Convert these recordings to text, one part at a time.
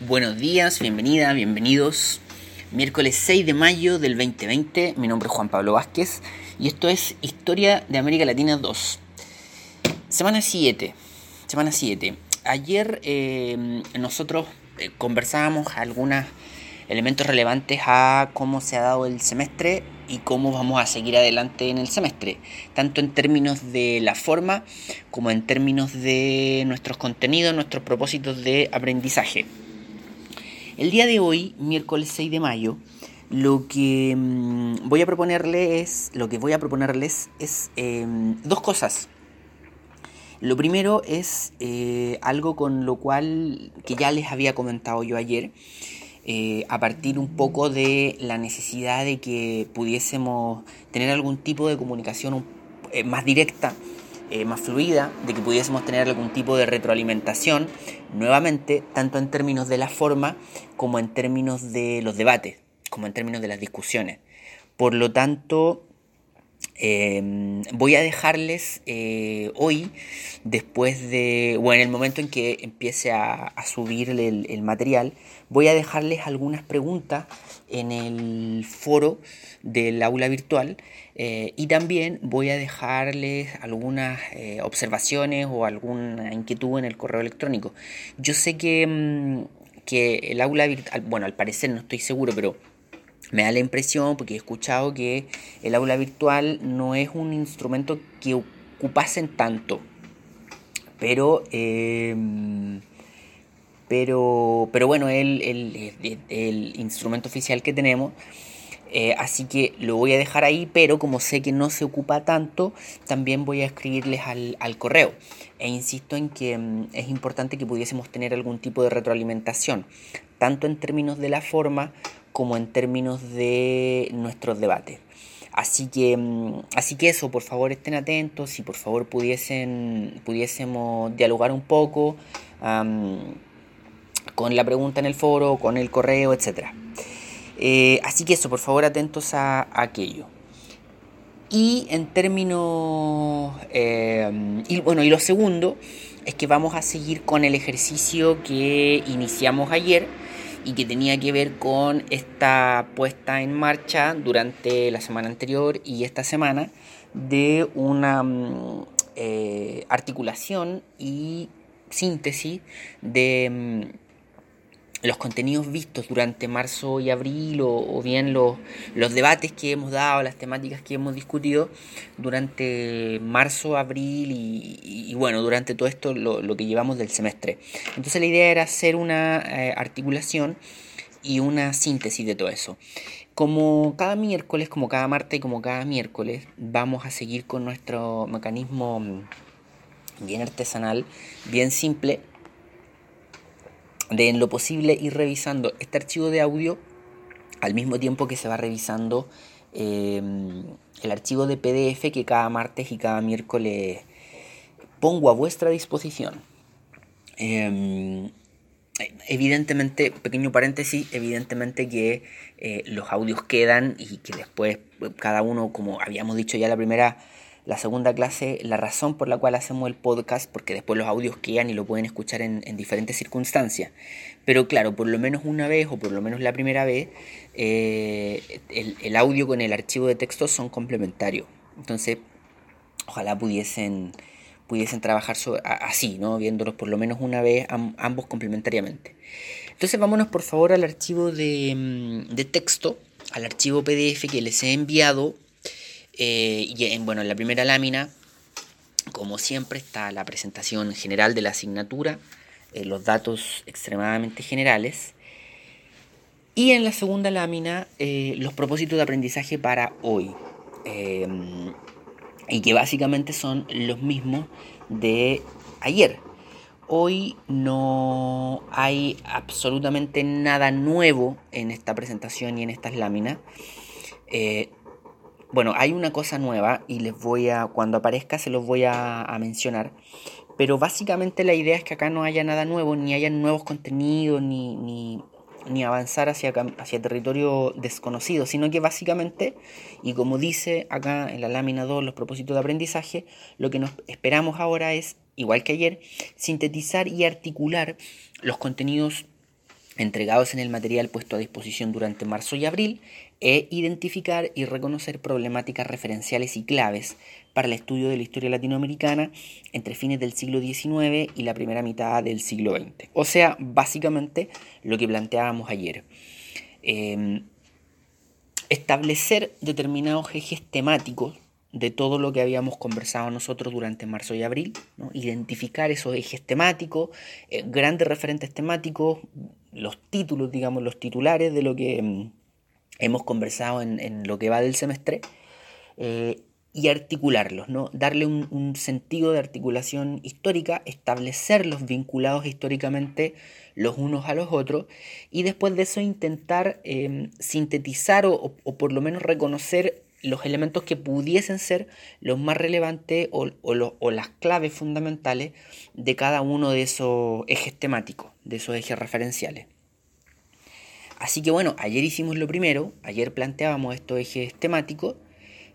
Buenos días, bienvenida, bienvenidos. Miércoles 6 de mayo del 2020, mi nombre es Juan Pablo Vázquez y esto es Historia de América Latina 2. Semana 7. Semana 7. Ayer eh, nosotros eh, conversábamos algunos elementos relevantes a cómo se ha dado el semestre y cómo vamos a seguir adelante en el semestre, tanto en términos de la forma como en términos de nuestros contenidos, nuestros propósitos de aprendizaje. El día de hoy, miércoles 6 de mayo, lo que mm, voy a proponerles, lo que voy a proponerles es em, dos cosas. Lo primero es eh, algo con lo cual que ya les había comentado yo ayer, eh, a partir un poco de la necesidad de que pudiésemos tener algún tipo de comunicación eh, más directa eh, más fluida, de que pudiésemos tener algún tipo de retroalimentación, nuevamente, tanto en términos de la forma como en términos de los debates, como en términos de las discusiones. Por lo tanto, em, voy a dejarles eh, hoy, después de, o en el momento en que empiece a, subir el, el, material, voy a dejarles algunas preguntas en el foro del aula virtual eh, y también voy a dejarles algunas eh, observaciones o alguna inquietud en el correo electrónico. Yo sé que, mm, que el aula virtual, bueno, al parecer no estoy seguro, pero me da la impresión, porque he escuchado que el aula virtual no es un instrumento que ocupasen tanto. Pero, em, pero, pero bueno, el, el, el instrumento oficial que tenemos eh, así que lo voy a dejar ahí, pero como sé que no se ocupa tanto, también voy a escribirles al, correo. E insisto en que mm, es importante que pudiésemos tener algún tipo de retroalimentación, tanto en términos de la forma como en términos de nuestros debates. Así que, mm, así que eso, por favor estén atentos, si por favor pudiesen, pudiésemos dialogar un poco con la pregunta en el foro, con el correo, etcétera. Eh, así que eso, por favor, atentos a, aquello. Y en términos... Eh, y bueno, y lo segundo es que vamos a seguir con el ejercicio que iniciamos ayer y que tenía que ver con esta puesta en marcha durante la semana anterior y esta semana de una mm, eh, articulación y síntesis de mm, los contenidos vistos durante marzo y abril o, bien los, los, debates que hemos dado, las temáticas que hemos discutido durante marzo, abril y, bueno, durante todo esto lo, que llevamos del semestre. Entonces la idea era hacer una eh, articulación y una síntesis de todo eso. Como cada miércoles, como cada martes y como cada miércoles, vamos a seguir con nuestro mecanismo bien artesanal, bien simple, de en lo posible ir revisando este archivo de audio al mismo tiempo que se va revisando em, el archivo de PDF que cada martes y cada miércoles pongo a vuestra disposición. Em, evidentemente, pequeño paréntesis, evidentemente que eh, los audios quedan y que después cada uno, como habíamos dicho ya la primera la segunda clase, la razón por la cual hacemos el podcast, porque después los audios quedan y lo pueden escuchar en, diferentes circunstancias. Pero claro, por lo menos una vez o por lo menos la primera vez, eh, el, audio con el archivo de texto son complementarios. Entonces, ojalá pudiesen, pudiesen trabajar así, ¿no? viéndolos por lo menos una vez ambos complementariamente. Entonces vámonos por favor al archivo de, mm, de texto, al archivo PDF que les he enviado eh, y en, bueno, en la primera lámina, como siempre, está la presentación general de la asignatura, eh, los datos extremadamente generales. Y en la segunda lámina, eh, los propósitos de aprendizaje para hoy. y que básicamente son los mismos de ayer. Hoy no hay absolutamente nada nuevo en esta presentación y en estas láminas. Bueno, hay una cosa nueva y les voy a, cuando aparezca se los voy a, mencionar. Pero básicamente la idea es que acá no haya nada nuevo, ni haya nuevos contenidos, ni, ni, avanzar hacia, hacia territorio desconocido, sino que básicamente, y como dice acá en la lámina 2 los propósitos de aprendizaje, lo que nos esperamos ahora es, igual que ayer, sintetizar y articular los contenidos entregados en el material puesto a disposición durante marzo y abril, e identificar y reconocer problemáticas referenciales y claves para el estudio de la historia latinoamericana entre fines del siglo XIX y la primera mitad del siglo XX. O sea, básicamente lo que planteábamos ayer. Em, establecer determinados ejes temáticos de todo lo que habíamos conversado nosotros durante marzo y abril, identificar esos ejes temáticos, eh, grandes referentes temáticos, los títulos, digamos, los titulares de lo que em, hemos conversado en, lo que va del semestre, eh, y articularlos, ¿no? darle un, sentido de articulación histórica, establecerlos vinculados históricamente los unos a los otros, y después de eso intentar em, sintetizar o, por lo menos reconocer los elementos que pudiesen ser los más relevantes o, o, las claves fundamentales de cada uno de esos ejes temáticos, de esos ejes referenciales. Así que bueno, ayer hicimos lo primero, ayer planteábamos estos ejes temáticos,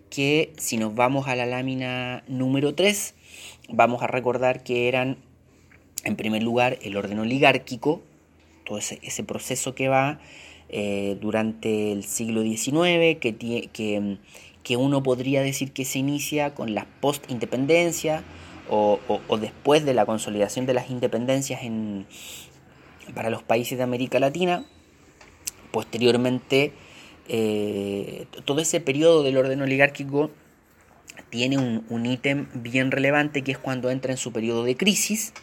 que si nos vamos a la lámina número 3, vamos a recordar que eran, en primer lugar, el orden oligárquico, todo ese, proceso que va eh, durante el siglo XIX, que, que, uno podría decir que se inicia con la post-independencia o, o, después de la consolidación de las independencias en, para los países de América Latina. Posteriormente, eh, todo ese periodo del orden oligárquico tiene un, ítem bien relevante que es cuando entra en su periodo de crisis.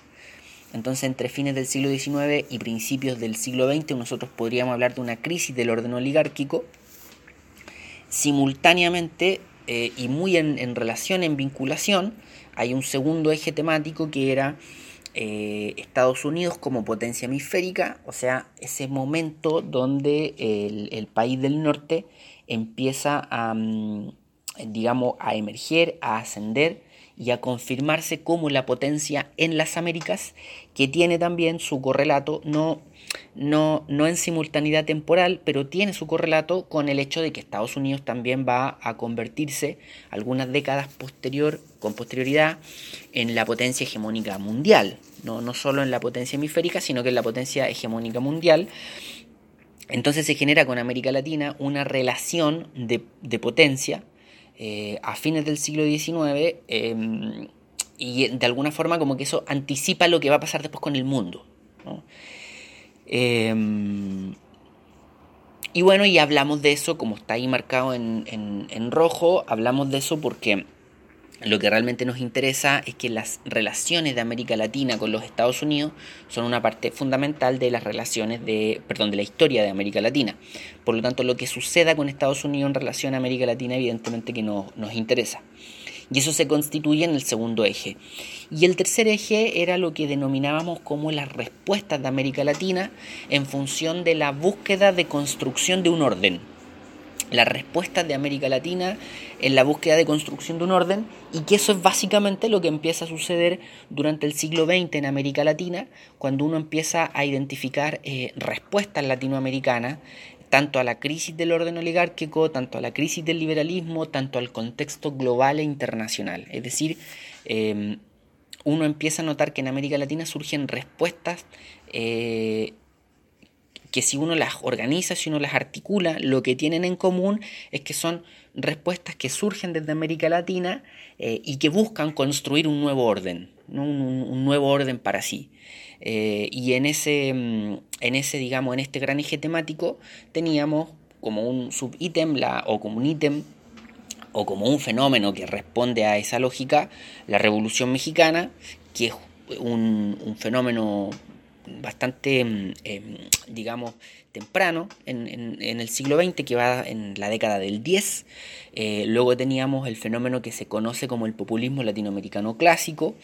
Entonces, entre fines del siglo XIX y principios del siglo XX, nosotros podríamos hablar de una crisis del orden oligárquico. Simultáneamente, eh, y muy en, en relación, en vinculación, hay un segundo eje temático que era eh, Estados Unidos como potencia hemisférica, o sea, ese momento donde el, país del norte empieza a, mm, digamos, a emerger, a ascender y a confirmarse como la potencia en las Américas, que tiene también su correlato, no, no, no en simultaneidad temporal, pero tiene su correlato con el hecho de que Estados Unidos también va a convertirse algunas décadas posterior, con posterioridad en la potencia hegemónica mundial, no, no solo en la potencia hemisférica, sino que en la potencia hegemónica mundial. Entonces se genera con América Latina una relación de, de potencia eh, a fines del siglo XIX em, y de alguna forma como que eso anticipa lo que va a pasar después con el mundo. Em, y bueno, y hablamos de eso, como está ahí marcado en, en rojo, hablamos de eso porque lo que realmente nos interesa es que las relaciones de América Latina con los Estados Unidos son una parte fundamental de las relaciones de, perdón, de la historia de América Latina. Por lo tanto, lo que suceda con Estados Unidos en relación a América Latina, evidentemente que nos interesa. Y eso se constituye en el segundo eje. Y el tercer eje era lo que denominábamos como las respuestas de América Latina en función de la búsqueda de construcción de un orden las respuestas de América Latina en la búsqueda de construcción de un orden y que eso es básicamente lo que empieza a suceder durante el siglo XX en América Latina, cuando uno empieza a identificar eh, respuestas latinoamericanas tanto a la crisis del orden oligárquico, tanto a la crisis del liberalismo, tanto al contexto global e internacional. Es decir, em, uno empieza a notar que en América Latina surgen respuestas eh, que si uno las organiza, si uno las articula, lo que tienen en común es que son respuestas que surgen desde América Latina eh, y que buscan construir un nuevo orden, un, nuevo orden para sí. Eh, y en ese, mm, en ese, digamos, en este gran eje temático teníamos como un subítem o como un ítem o como un fenómeno que responde a esa lógica, la Revolución Mexicana, que es un fenómeno bastante, mm, em, digamos, temprano en, el siglo XX, que va en la década del 10. Eh, luego teníamos el fenómeno que se conoce como el populismo latinoamericano clásico,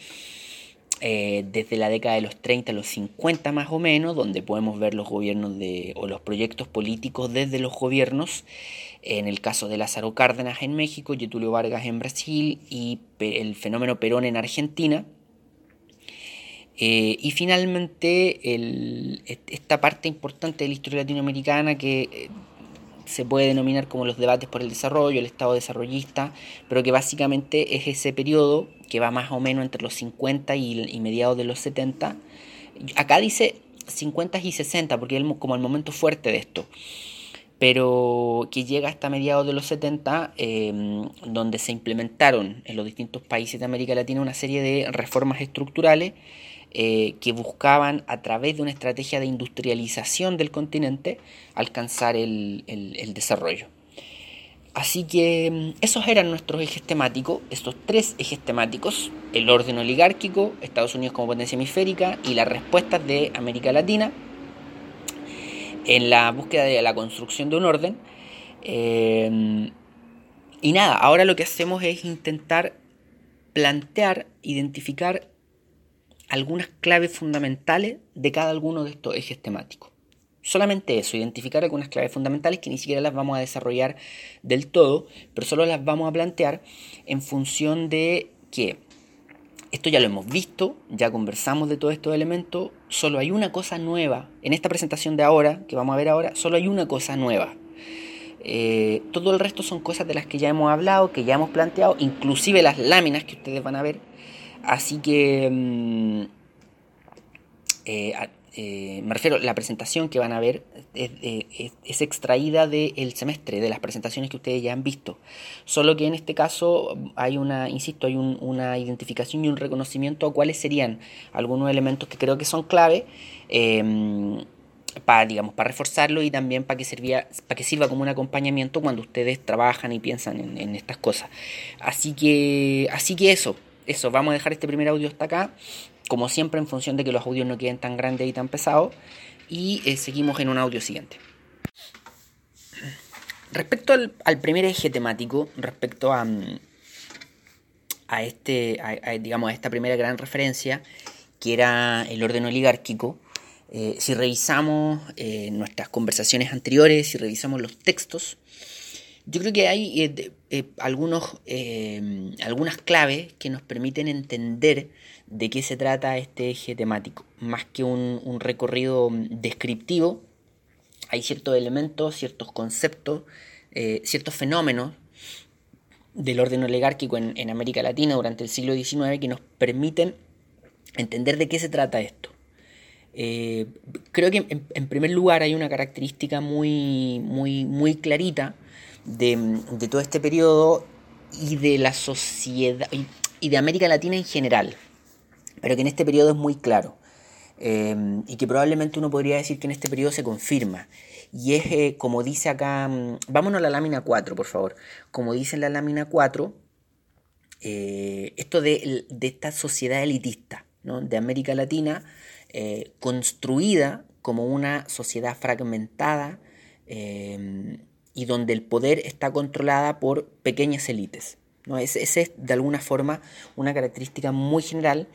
eh, desde la década de los 30 a los 50 más o menos, donde podemos ver los gobiernos de, o los proyectos políticos desde los gobiernos, en el caso de Lázaro Cárdenas en México, Getulio Vargas en Brasil y el fenómeno Perón en Argentina. Eh, y finalmente esta parte importante de la historia latinoamericana que eh, se puede denominar como los debates por el desarrollo, el Estado desarrollista, pero que básicamente es ese periodo que va más o menos entre los 50 y, mediados de los 70. Acá dice 50 y 60, porque es como el momento fuerte de esto pero que llega hasta mediados de los 70, em, donde se implementaron en los distintos países de América Latina una serie de reformas estructurales eh, que buscaban, a través de una estrategia de industrialización del continente, alcanzar el, desarrollo. Así que em, esos eran nuestros ejes temáticos, estos tres ejes temáticos, el orden oligárquico, Estados Unidos como potencia hemisférica y las respuestas de América Latina en la búsqueda de la construcción de un orden. Eh, y nada, ahora lo que hacemos es intentar plantear, identificar algunas claves fundamentales de cada uno de estos ejes temáticos. Solamente eso, identificar algunas claves fundamentales que ni siquiera las vamos a desarrollar del todo, pero solo las vamos a plantear en función de que esto ya lo hemos visto, ya conversamos de todos estos elementos, solo hay una cosa nueva. En esta presentación de ahora, que vamos a ver ahora, solo hay una cosa nueva. Eh, todo el resto son cosas de las que ya hemos hablado, que ya hemos planteado, inclusive las láminas que ustedes van a ver. Así que mm, eh, eh, me refiero, la presentación que van a ver es, extraída del semestre, de las presentaciones que ustedes ya han visto. Solo que en este caso hay una, insisto, hay una identificación y un reconocimiento a cuáles serían algunos elementos que creo que son clave. Em, para, digamos, para reforzarlo y también para que, para que sirva como un acompañamiento cuando ustedes trabajan y piensan en, en estas cosas. Así que, así que eso, eso, vamos a dejar este primer audio hasta acá como siempre en función de que los audios no queden tan grandes y tan pesados. Y eh, seguimos en un audio siguiente. Respecto al, primer eje temático, respecto a, mm, a, este, digamos, a esta primera gran referencia, que era el orden oligárquico, eh, si revisamos eh, nuestras conversaciones anteriores, si revisamos los textos, yo creo que hay algunos, algunas claves que nos permiten entender de qué se trata este eje temático. Más que un, recorrido descriptivo, hay ciertos elementos, ciertos conceptos, eh, ciertos fenómenos del orden oligárquico en, América Latina durante el siglo XIX que nos permiten entender de qué se trata esto. Eh, creo que en, primer lugar hay una característica muy, muy, muy clarita de, todo este periodo y de la sociedad y de América Latina en general pero que en este periodo es muy claro. Eh, y que probablemente uno podría decir que en este periodo se confirma. Y es eh, como dice acá, mm, vámonos a la lámina 4, por favor. Como dice en la lámina 4, eh, esto de, esta sociedad elitista de América Latina, construida como una sociedad fragmentada y donde el poder está controlada por pequeñas élites. ¿no? Esa es de alguna forma una característica muy general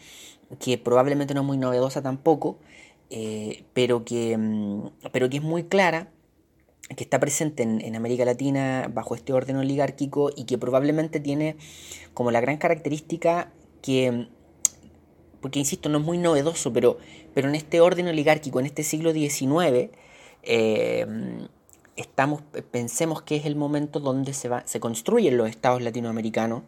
que probablemente no es muy novedosa tampoco, eh, pero, que, mm, pero que es muy clara, que está presente en, América Latina bajo este orden oligárquico y que probablemente tiene como la gran característica que, porque insisto, no es muy novedoso, pero, pero en este orden oligárquico, en este siglo XIX, estamos, pensemos que es el momento donde se, va, se construyen los estados latinoamericanos.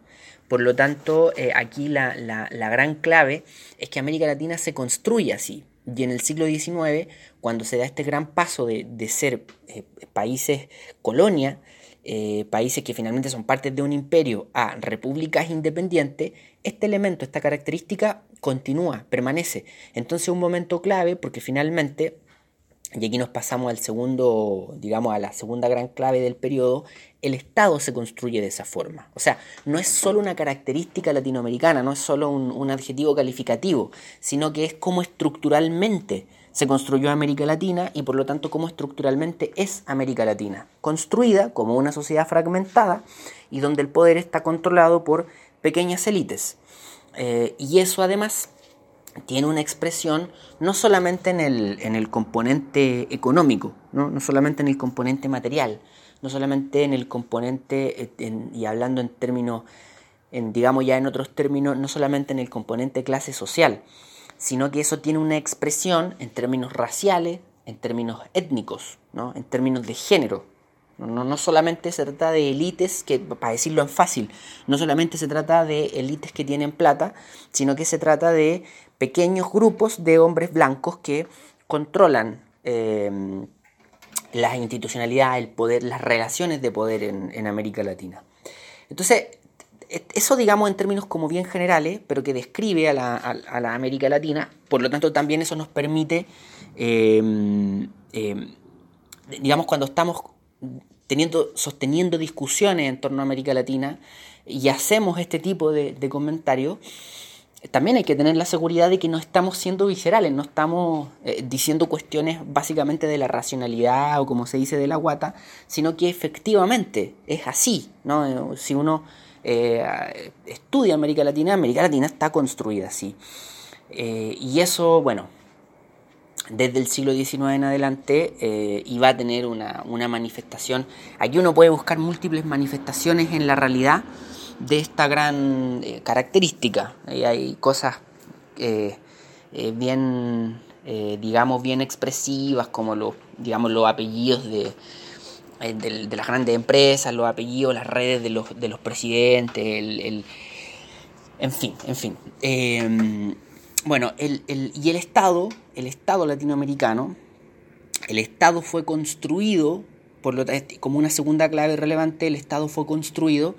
Por lo tanto, eh, aquí la, gran clave es que América Latina se construye así. Y en el siglo XIX, cuando se da este gran paso de, ser eh, países colonia, eh, países que finalmente son parte de un imperio, a repúblicas independientes, este elemento, esta característica continúa, permanece. Entonces un momento clave porque finalmente y aquí nos pasamos al segundo, digamos, a la segunda gran clave del periodo, el Estado se construye de esa forma. O sea, no es solo una característica latinoamericana, no es solo un, adjetivo calificativo, sino que es cómo estructuralmente se construyó América Latina y por lo tanto cómo estructuralmente es América Latina, construida como una sociedad fragmentada y donde el poder está controlado por pequeñas élites. Eh, y eso además tiene una expresión no solamente en el, en el componente económico, ¿no? no solamente en el componente material, no solamente en el componente, eh, y hablando en términos, en, digamos ya en otros términos, no solamente en el componente clase social, sino que eso tiene una expresión en términos raciales, en términos étnicos, ¿no? en términos de género. No, no, solamente se trata de élites, que para decirlo en fácil, no solamente se trata de élites que tienen plata, sino que se trata de pequeños grupos de hombres blancos que controlan las institucionalidades, el poder, las relaciones de poder en, América Latina. Entonces, eso digamos en términos como bien generales, pero que describe a la, América Latina, por lo tanto también eso nos permite, em, em, digamos, cuando estamos teniendo, sosteniendo discusiones en torno a América Latina y hacemos este tipo de comentarios, también hay que tener la seguridad de que no estamos siendo viscerales, no estamos eh, diciendo cuestiones básicamente de la racionalidad o como se dice de la guata, sino que efectivamente es así. ¿no? Si uno eh, estudia América Latina, América Latina está construida así. Eh, y eso, bueno, desde el siglo XIX en adelante iba a tener una, una manifestación. Aquí uno puede buscar múltiples manifestaciones en la realidad de esta gran eh, característica. hay cosas eh, eh, bien, digamos, bien expresivas, como los, digamos, los apellidos de, de, las grandes empresas, los apellidos, las redes de los, de los presidentes, el, en fin, en fin. Em, bueno, el, y el Estado, el Estado latinoamericano, el Estado fue construido por lo como una segunda clave relevante, el Estado fue construido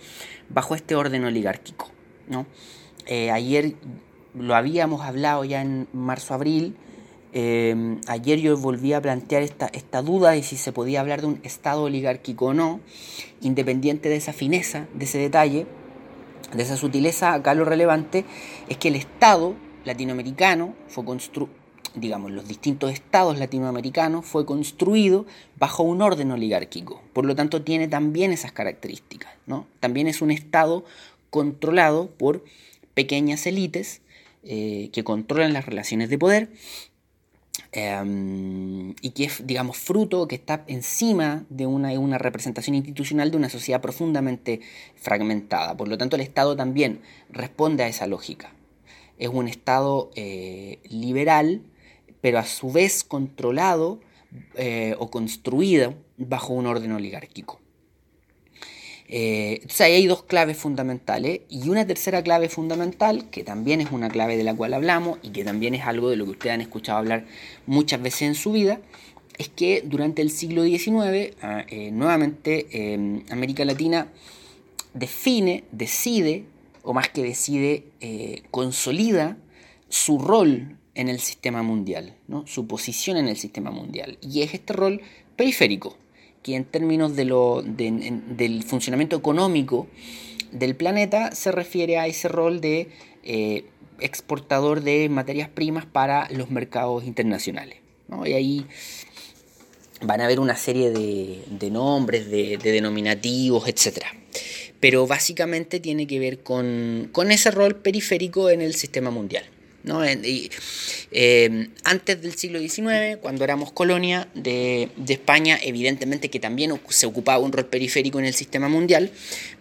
bajo este orden oligárquico. ¿no? Eh, ayer lo habíamos hablado ya en marzo-abril. Eh, ayer yo volví a plantear esta, esta duda de si se podía hablar de un Estado oligárquico o no, independiente de esa fineza, de ese detalle, de esa sutileza. Acá lo relevante es que el Estado latinoamericano fue construido digamos, los distintos estados latinoamericanos fue construido bajo un orden oligárquico. Por lo tanto, tiene también esas características. ¿no? También es un estado controlado por pequeñas élites eh, que controlan las relaciones de poder em, y que es, digamos, fruto, que está encima de una, una, representación institucional de una sociedad profundamente fragmentada. Por lo tanto, el Estado también responde a esa lógica. Es un Estado eh, liberal pero a su vez controlado eh, o construido bajo un orden oligárquico. Eh, entonces ahí hay dos claves fundamentales y una tercera clave fundamental, que también es una clave de la cual hablamos y que también es algo de lo que ustedes han escuchado hablar muchas veces en su vida, es que durante el siglo XIX, ah, eh, nuevamente América Latina define, decide, o más que decide, consolida su rol en el sistema mundial, su posición en el sistema mundial. Y es este rol periférico, que en términos de lo, del funcionamiento económico del planeta se refiere a ese rol de eh, exportador de materias primas para los mercados internacionales. Y ahí van a haber una serie de, nombres, de, denominativos, etc. Pero básicamente tiene que ver con ese rol periférico en el sistema mundial. Eh, antes del siglo XIX, cuando éramos colonia de, España, evidentemente que también se ocupaba un rol periférico en el sistema mundial,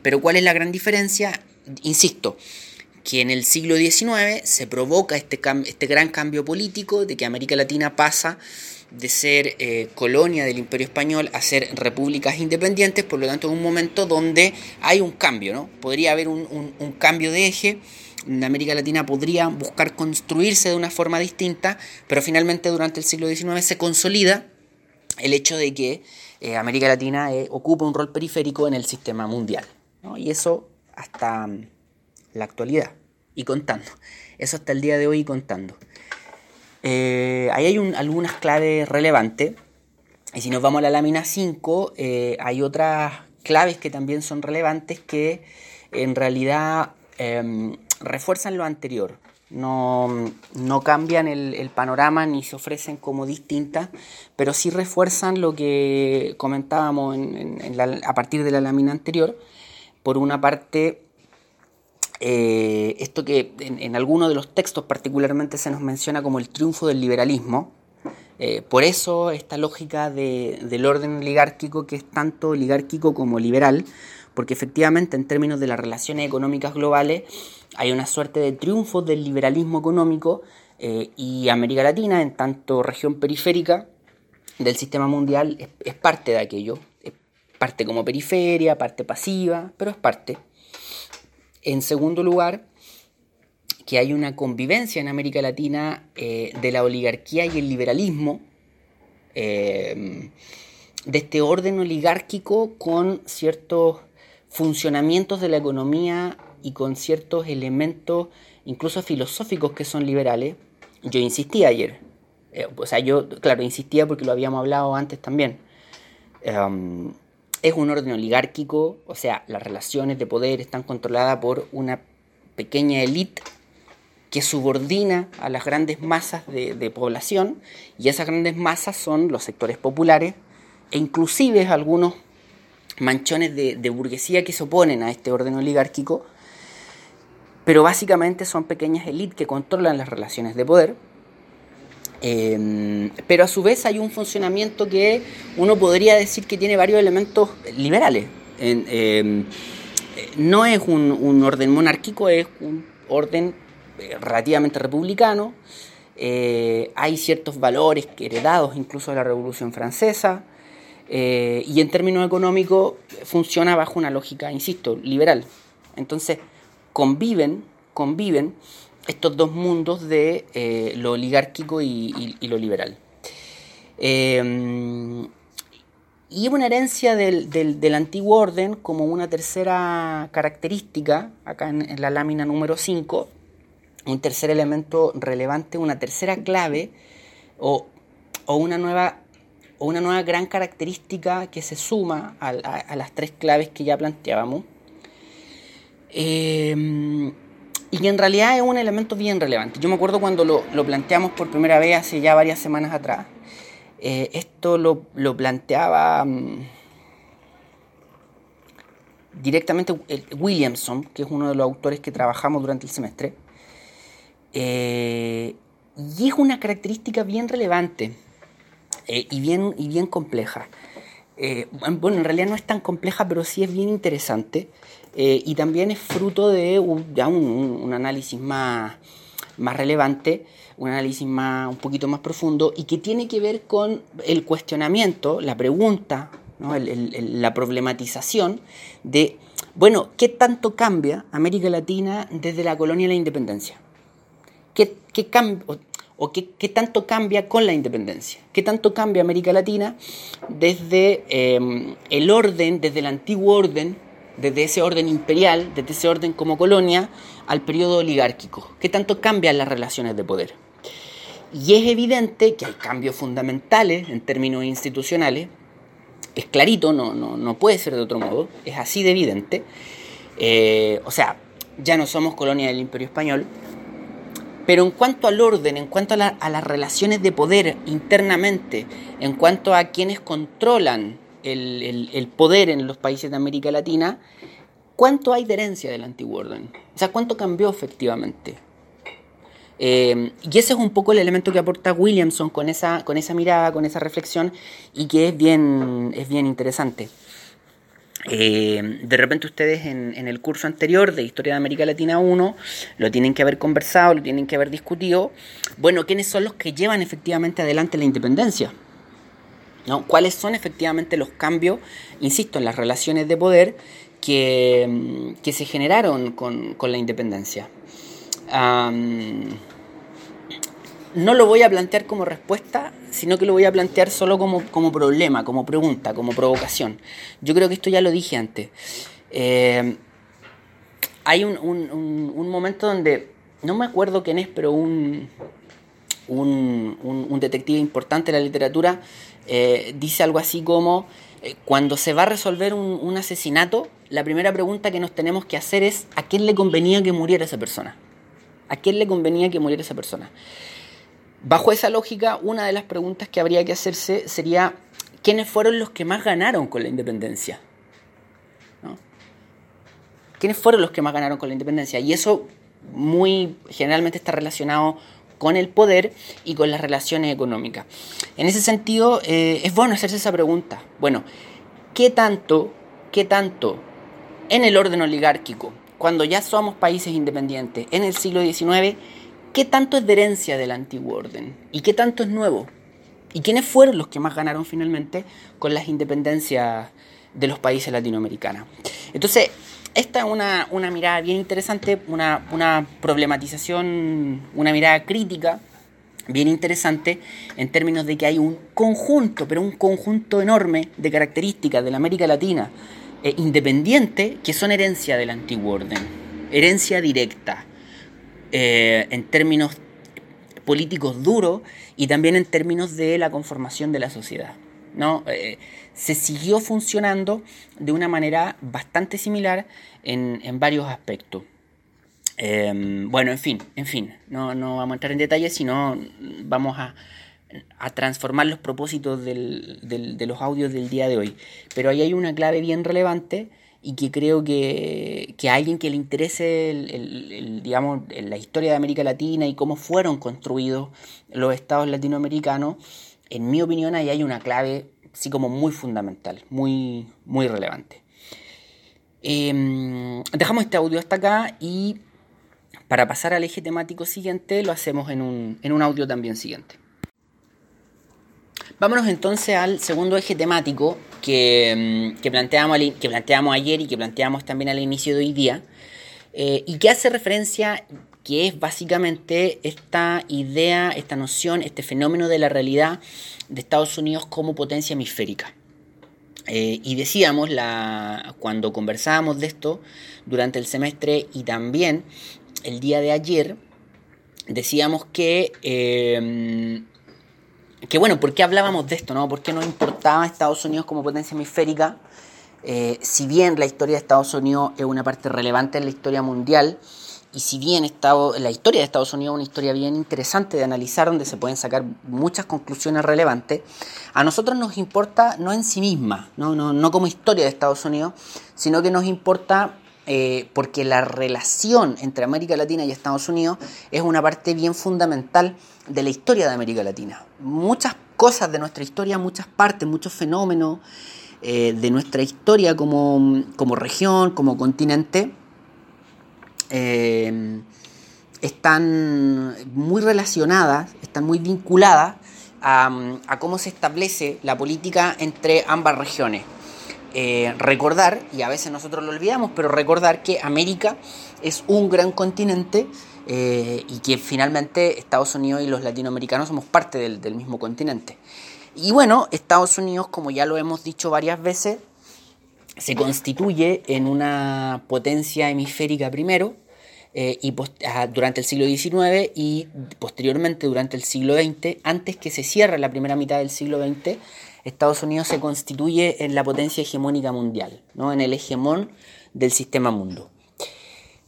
pero ¿cuál es la gran diferencia? Insisto, que en el siglo XIX se provoca este, este gran cambio político de que América Latina pasa de ser eh, colonia del Imperio Español a ser repúblicas independientes, por lo tanto es un momento donde hay un cambio, ¿no? Podría haber un cambio de eje América Latina podría buscar construirse de una forma distinta, pero finalmente durante el siglo XIX se consolida el hecho de que eh, América Latina eh, ocupa un rol periférico en el sistema mundial. Y eso hasta mm, la actualidad y contando. Eso hasta el día de hoy y contando. Eh, ahí hay algunas claves relevantes. Y si nos vamos a la lámina 5, hay otras claves que también son relevantes que en realidad em, refuerzan lo anterior, no, cambian el, panorama ni se ofrecen como distintas, pero sí refuerzan lo que comentábamos a partir de la lámina anterior. Por una parte, eh, esto que en, algunos de los textos particularmente se nos menciona como el triunfo del liberalismo, eh, por eso esta lógica del orden oligárquico, que es tanto oligárquico como liberal, porque efectivamente en términos de las relaciones económicas globales hay una suerte de triunfo del liberalismo económico eh, y América Latina, en tanto región periférica del sistema mundial, es, parte de aquello, es parte como periferia, parte pasiva, pero es parte. En segundo lugar, que hay una convivencia en América Latina eh, de la oligarquía y el liberalismo, eh, de este orden oligárquico con ciertos funcionamientos de la economía y con ciertos elementos incluso filosóficos que son liberales. Yo insistí ayer, eh, o sea, yo, claro, insistía porque lo habíamos hablado antes también. Em, es un orden oligárquico, o sea, las relaciones de poder están controladas por una pequeña élite que subordina a las grandes masas de, población y esas grandes masas son los sectores populares e inclusive algunos manchones de, de burguesía que se oponen a este orden oligárquico, pero básicamente son pequeñas élites que controlan las relaciones de poder Em, pero a su vez hay un funcionamiento que uno podría decir que tiene varios elementos liberales. Em, no es un, orden monárquico, es un orden eh, relativamente republicano. Eh, hay ciertos valores heredados incluso de la Revolución Francesa. Eh, y en términos económicos funciona bajo una lógica, insisto, liberal. Entonces conviven, conviven estos dos mundos de eh, lo oligárquico y, lo liberal. Eh, y una herencia del, antiguo orden como una tercera característica, acá en, la lámina número 5, un tercer elemento relevante, una tercera clave o, una, nueva, o una nueva gran característica que se suma a, las tres claves que ya planteábamos. Eh, y que en realidad es un elemento bien relevante. Yo me acuerdo cuando lo, planteamos por primera vez hace ya varias semanas atrás. Eh, esto lo, planteaba mm, directamente Williamson, que es uno de los autores que trabajamos durante el semestre. Eh, y es una característica bien relevante eh, y, bien, y bien compleja. Bueno, en realidad no es tan compleja, pero sí es bien interesante. Eh, y también es fruto de un, análisis más, más relevante, un análisis más, un poquito más profundo y que tiene que ver con el cuestionamiento, la pregunta, la problematización de, bueno, ¿qué tanto cambia América Latina desde la colonia a la independencia? ¿Qué, qué o, qué, tanto cambia con la independencia? ¿Qué tanto cambia América Latina desde eh, el orden, desde el antiguo orden desde ese orden imperial, desde ese orden como colonia, al periodo oligárquico. ¿Qué tanto cambian las relaciones de poder? Y es evidente que hay cambios fundamentales en términos institucionales. Es clarito, no, no, puede ser de otro modo, es así de evidente. Eh, o sea, ya no somos colonia del Imperio Español, pero en cuanto al orden, en cuanto a, a, las relaciones de poder internamente, en cuanto a quienes controlan el, poder en los países de América Latina, ¿cuánto hay de herencia del antiguo orden? O sea, ¿cuánto cambió efectivamente? Eh, y ese es un poco el elemento que aporta Williamson con esa, con esa mirada, con esa reflexión, y que es bien, es bien interesante. Eh, de repente ustedes en, el curso anterior de Historia de América Latina 1 lo tienen que haber conversado, lo tienen que haber discutido. Bueno, ¿quiénes son los que llevan efectivamente adelante la independencia? ¿Cuáles son efectivamente los cambios, insisto, en las relaciones de poder que, mm, se generaron con, la independencia? no lo voy a plantear como respuesta, sino que lo voy a plantear solo como, problema, como pregunta, como provocación. Yo creo que esto ya lo dije antes. Eh, hay un, momento donde, no me acuerdo quién es, pero un, un, detective importante de la literatura eh, dice algo así como, eh, cuando se va a resolver un, asesinato, la primera pregunta que nos tenemos que hacer es, ¿a quién le convenía que muriera esa persona? ¿A quién le convenía que muriera esa persona? Bajo esa lógica, una de las preguntas que habría que hacerse sería, ¿quiénes fueron los que más ganaron con la independencia? ¿Quiénes fueron los que más ganaron con la independencia? Y eso muy generalmente está relacionado con el poder y con las relaciones económicas. En ese sentido, eh, es bueno hacerse esa pregunta. Bueno, ¿qué tanto, qué tanto en el orden oligárquico, cuando ya somos países independientes, en el siglo XIX, qué tanto es de herencia del antiguo orden y qué tanto es nuevo? ¿Y quiénes fueron los que más ganaron finalmente con las independencias de los países latinoamericanos? Entonces, esta es una, mirada bien interesante, una, una problematización, una mirada crítica bien interesante en términos de que hay un conjunto, pero un conjunto enorme de características de la América Latina eh, independiente que son herencia del antiguo orden, herencia directa, eh, en términos políticos duros y también en términos de la conformación de la sociedad. ¿no? Eh, se siguió funcionando de una manera bastante similar en, en varios aspectos. Em, bueno, en fin, en fin, no, no, vamos a entrar en detalles, sino vamos a, a transformar los propósitos del, de los audios del día de hoy. Pero ahí hay una clave bien relevante y que creo que, que a alguien que le interese el, digamos, la historia de América Latina y cómo fueron construidos los estados latinoamericanos, en mi opinión ahí hay una clave sí como muy fundamental, muy, muy relevante. Em, dejamos este audio hasta acá y para pasar al eje temático siguiente lo hacemos en un, en un audio también siguiente. Vámonos entonces al segundo eje temático que, mm, planteamos, que planteamos ayer y que planteamos también al inicio de hoy día, eh, y que hace referencia, que es básicamente esta idea, esta noción, este fenómeno de la realidad de Estados Unidos como potencia hemisférica. Eh, y decíamos, la, cuando conversábamos de esto durante el semestre y también el día de ayer decíamos que, eh, que bueno, ¿por qué hablábamos de esto? No? ¿Por qué nos importaba Estados Unidos como potencia hemisférica? Eh, si bien la historia de Estados Unidos es una parte relevante en la historia mundial, y si bien la historia de Estados Unidos es una historia bien interesante de analizar, donde se pueden sacar muchas conclusiones relevantes, a nosotros nos importa no en sí misma, no, no, no como historia de Estados Unidos, sino que nos importa eh, porque la relación entre América Latina y Estados Unidos es una parte bien fundamental de la historia de América Latina. Muchas cosas de nuestra historia, muchas partes, muchos fenómenos eh, de nuestra historia como, región, como continente, eh, están muy relacionadas, están muy vinculadas a cómo se establece la política entre ambas regiones. Eh, recordar, y a veces nosotros lo olvidamos, pero recordar que América es un gran continente eh, y que finalmente Estados Unidos y los latinoamericanos somos parte del, mismo continente. Y bueno, Estados Unidos, como ya lo hemos dicho varias veces, se constituye en una potencia hemisférica primero, eh, y ah, durante el siglo XIX y posteriormente durante el siglo XX, antes que se cierre la primera mitad del siglo XX, Estados Unidos se constituye en la potencia hegemónica mundial, ¿no? en el hegemón del sistema mundo.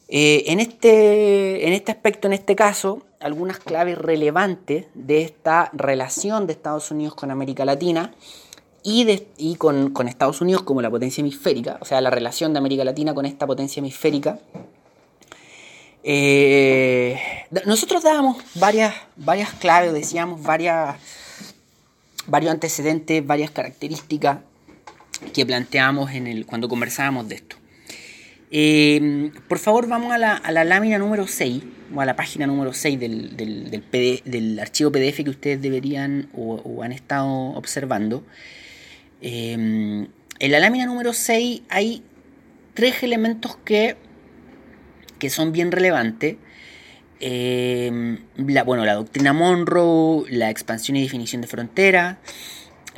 Eh, en, este, en este aspecto, en este caso, algunas claves relevantes de esta relación de Estados Unidos con América Latina y, con, Estados Unidos como la potencia hemisférica, o sea, la relación de América Latina con esta potencia hemisférica. Eh, nosotros dábamos varias, varias claves, decíamos varias varios antecedentes, varias características que planteamos en el, cuando conversábamos de esto. Eh, por favor, vamos a la, lámina número 6, o a la página número 6 del, del, archivo PDF que ustedes deberían o, han estado observando. Eh, en la lámina número 6 hay tres elementos que, que son bien relevantes Em, bueno, la doctrina Monroe, la expansión y definición de frontera,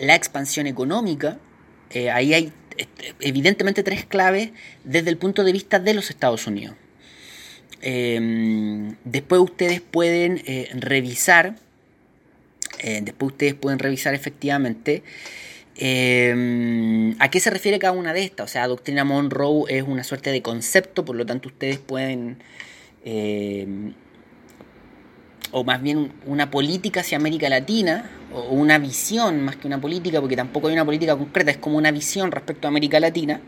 la expansión económica. Eh, ahí hay este, evidentemente tres claves desde el punto de vista de los Estados Unidos. Em, después ustedes pueden eh, revisar, eh, después ustedes pueden revisar efectivamente em, a qué se refiere cada una de estas. O sea, doctrina Monroe es una suerte de concepto, por lo tanto ustedes pueden o más bien una política hacia América Latina, o una visión más que una política, porque tampoco hay una política concreta, es como una visión respecto a América Latina.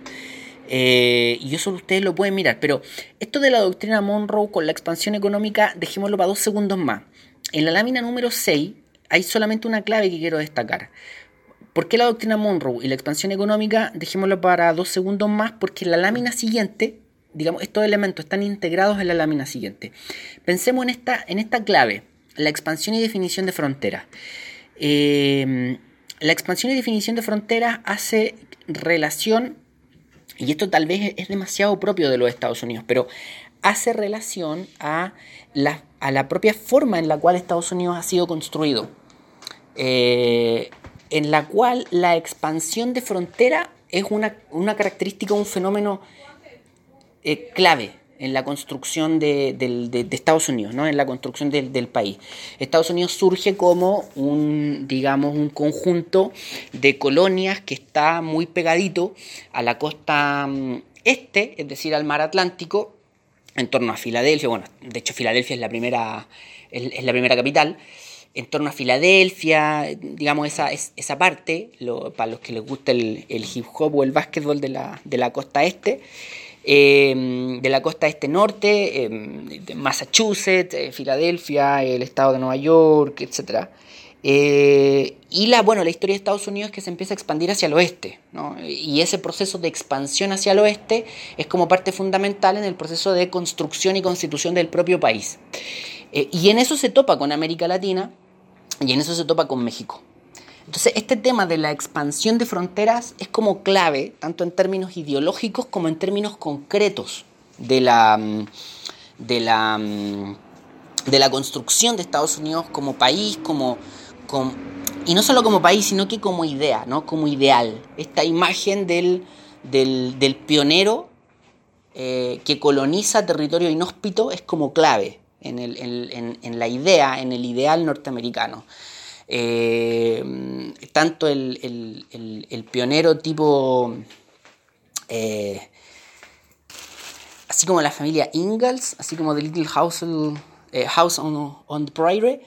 Eh, y eso ustedes lo pueden mirar. Pero esto de la doctrina Monroe con la expansión económica, dejémoslo para dos segundos más. En la lámina número 6 hay solamente una clave que quiero destacar. ¿Por qué la doctrina Monroe y la expansión económica? Dejémoslo para dos segundos más, porque en la lámina siguiente digamos, estos elementos están integrados en la lámina siguiente. Pensemos en esta, en esta clave, la expansión y definición de fronteras. Em, la expansión y definición de fronteras hace relación y esto tal vez es demasiado propio de los Estados Unidos, pero hace relación a la, a la propia forma en la cual Estados Unidos ha sido construido, eh, en la cual la expansión de frontera es una, una característica, un fenómeno eh, clave en la construcción de, Estados Unidos, ¿no? en la construcción del país. Estados Unidos surge como un, digamos, un conjunto de colonias que está muy pegadito a la costa mm, este, es decir, al mar Atlántico, en torno a Filadelfia. Bueno, de hecho Filadelfia es la primera, es, la primera capital. En torno a Filadelfia, digamos, esa, esa parte, para los que les gusta el, hip hop o el básquetbol de la, de la costa este. Em, de la costa este norte, em, Massachusetts, eh, Filadelfia, el estado de Nueva York, etc. Eh, y la, bueno, la historia de Estados Unidos es que se empieza a expandir hacia el oeste, y ese proceso de expansión hacia el oeste es como parte fundamental en el proceso de construcción y constitución del propio país. Eh, y en eso se topa con América Latina y en eso se topa con México. Entonces, este tema de la expansión de fronteras es como clave, tanto en términos ideológicos como en términos concretos de la, mm, de la, mm, de la construcción de Estados Unidos como país, como, y no solo como país, sino que como idea, ¿no? como ideal. Esta imagen del, del, pionero eh, que coloniza territorio inhóspito es como clave en, el, en la idea, en el ideal norteamericano. Eh, tanto el, pionero tipo, eh, así como la familia Ingalls, así como The Little House, eh, House on, the Prairie,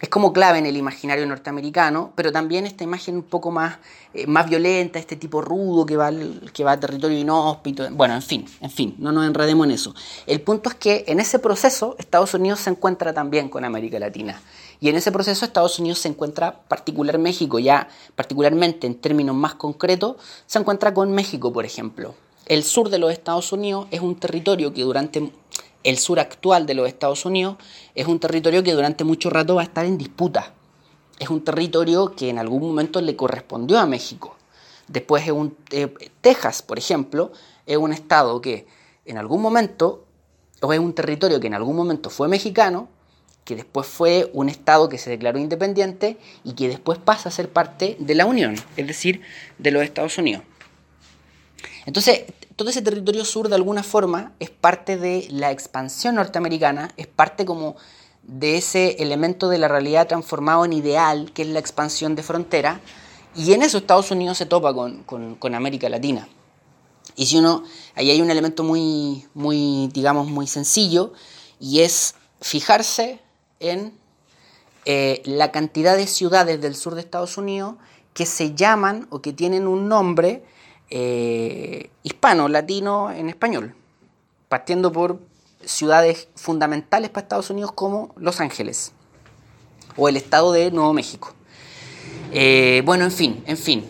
es como clave en el imaginario norteamericano, pero también esta imagen un poco más, eh, más violenta, este tipo rudo que va, que va a territorio inhóspito, bueno, en fin, en fin, no nos enredemos en eso. El punto es que en ese proceso Estados Unidos se encuentra también con América Latina. Y en ese proceso Estados Unidos se encuentra, particular México, ya particularmente en términos más concretos, se encuentra con México, por ejemplo. El sur de los Estados Unidos es un territorio que durante el sur actual de los Estados Unidos es un territorio que durante mucho rato va a estar en disputa. Es un territorio que en algún momento le correspondió a México. Después es un, eh, Texas, por ejemplo, es un estado que en algún momento, o es un territorio que en algún momento fue mexicano, que después fue un estado que se declaró independiente y que después pasa a ser parte de la Unión, es decir, de los Estados Unidos. Entonces, todo ese territorio sur de alguna forma es parte de la expansión norteamericana, es parte como de ese elemento de la realidad transformado en ideal, que es la expansión de frontera, y en eso Estados Unidos se topa con, América Latina. Y si uno, ahí hay un elemento muy, muy, digamos, muy sencillo, y es fijarse en eh, la cantidad de ciudades del sur de Estados Unidos que se llaman o que tienen un nombre eh, hispano, latino en español, partiendo por ciudades fundamentales para Estados Unidos como Los Ángeles o el estado de Nuevo México. Eh, bueno, en fin, en fin.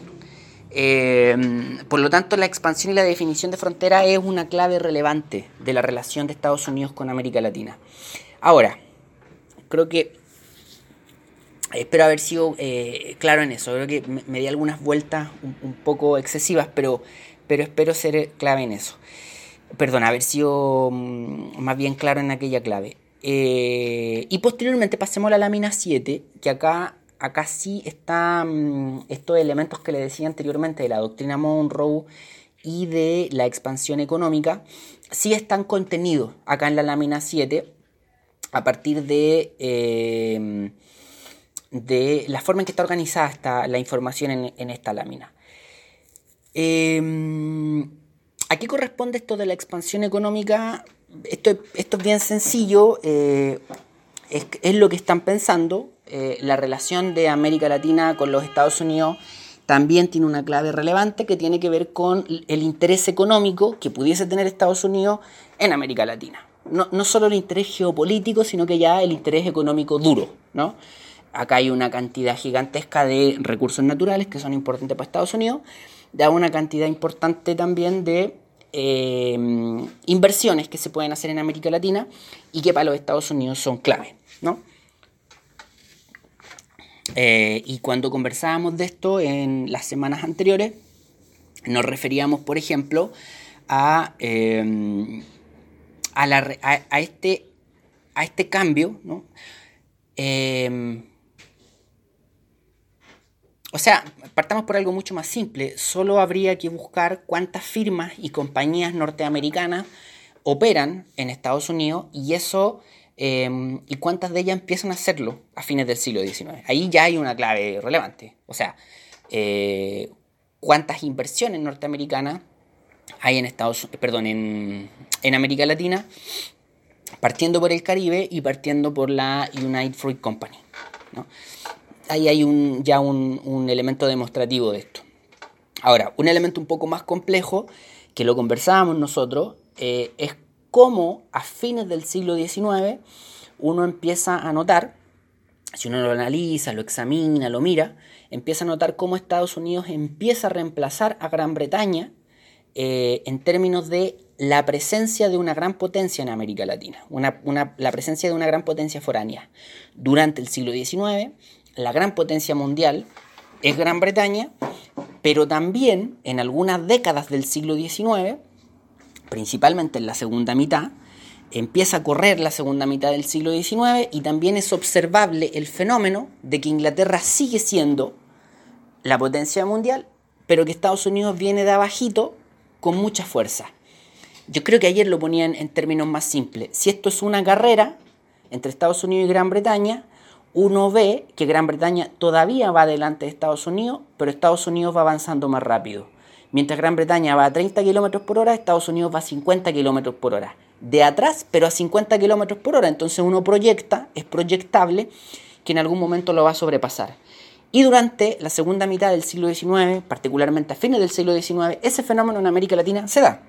Eh, por lo tanto, la expansión y la definición de frontera es una clave relevante de la relación de Estados Unidos con América Latina. Ahora, creo que Espero haber sido eh, claro en eso. Creo que me, di algunas vueltas un, poco excesivas, pero, pero espero ser clave en eso. Perdón, haber sido mm, más bien claro en aquella clave. Eh, y posteriormente pasemos a la lámina 7, que acá, acá sí están mm, estos elementos que le decía anteriormente de la doctrina Monroe y de la expansión económica, sí están contenidos acá en la lámina 7 a partir de... Eh, de la forma en que está organizada la información en, esta lámina. Eh, ¿A qué corresponde esto de la expansión económica? Esto, esto es bien sencillo, eh, es, lo que están pensando. Eh, la relación de América Latina con los Estados Unidos también tiene una clave relevante que tiene que ver con el interés económico que pudiese tener Estados Unidos en América Latina. No, no solo el interés geopolítico, sino que ya el interés económico duro, ¿no? Acá hay una cantidad gigantesca de recursos naturales que son importantes para Estados Unidos, da una cantidad importante también de eh, inversiones que se pueden hacer en América Latina y que para los Estados Unidos son clave. ¿no? Eh, y cuando conversábamos de esto en las semanas anteriores, nos referíamos, por ejemplo, a, em, a, este, a este cambio, ¿no? O sea, partamos por algo mucho más simple. Solo habría que buscar cuántas firmas y compañías norteamericanas operan en Estados Unidos y eso em, y cuántas de ellas empiezan a hacerlo a fines del siglo XIX. Ahí ya hay una clave relevante. O sea, eh, cuántas inversiones norteamericanas hay en Estados perdón, en, América Latina, partiendo por el Caribe y partiendo por la United Fruit Company. Ahí hay un, ya un, elemento demostrativo de esto. Ahora, un elemento un poco más complejo, que lo conversábamos nosotros, eh, es cómo a fines del siglo XIX uno empieza a notar, si uno lo analiza, lo examina, lo mira, empieza a notar cómo Estados Unidos empieza a reemplazar a Gran Bretaña eh, en términos de la presencia de una gran potencia en América Latina, la presencia de una gran potencia foránea. Durante el siglo XIX, la gran potencia mundial es Gran Bretaña, pero también en algunas décadas del siglo XIX, principalmente en la segunda mitad, empieza a correr la segunda mitad del siglo XIX y también es observable el fenómeno de que Inglaterra sigue siendo la potencia mundial, pero que Estados Unidos viene de abajito con mucha fuerza. Yo creo que ayer lo ponían en términos más simples. Si esto es una carrera entre Estados Unidos y Gran Bretaña, uno ve que Gran Bretaña todavía va delante de Estados Unidos, pero Estados Unidos va avanzando más rápido. Mientras Gran Bretaña va a 30 km por hora, Estados Unidos va a 50 km por hora. De atrás, pero a 50 km por hora. Entonces uno proyecta, es proyectable, que en algún momento lo va a sobrepasar. Y durante la segunda mitad del siglo XIX, particularmente a fines del siglo XIX, ese fenómeno en América Latina se da.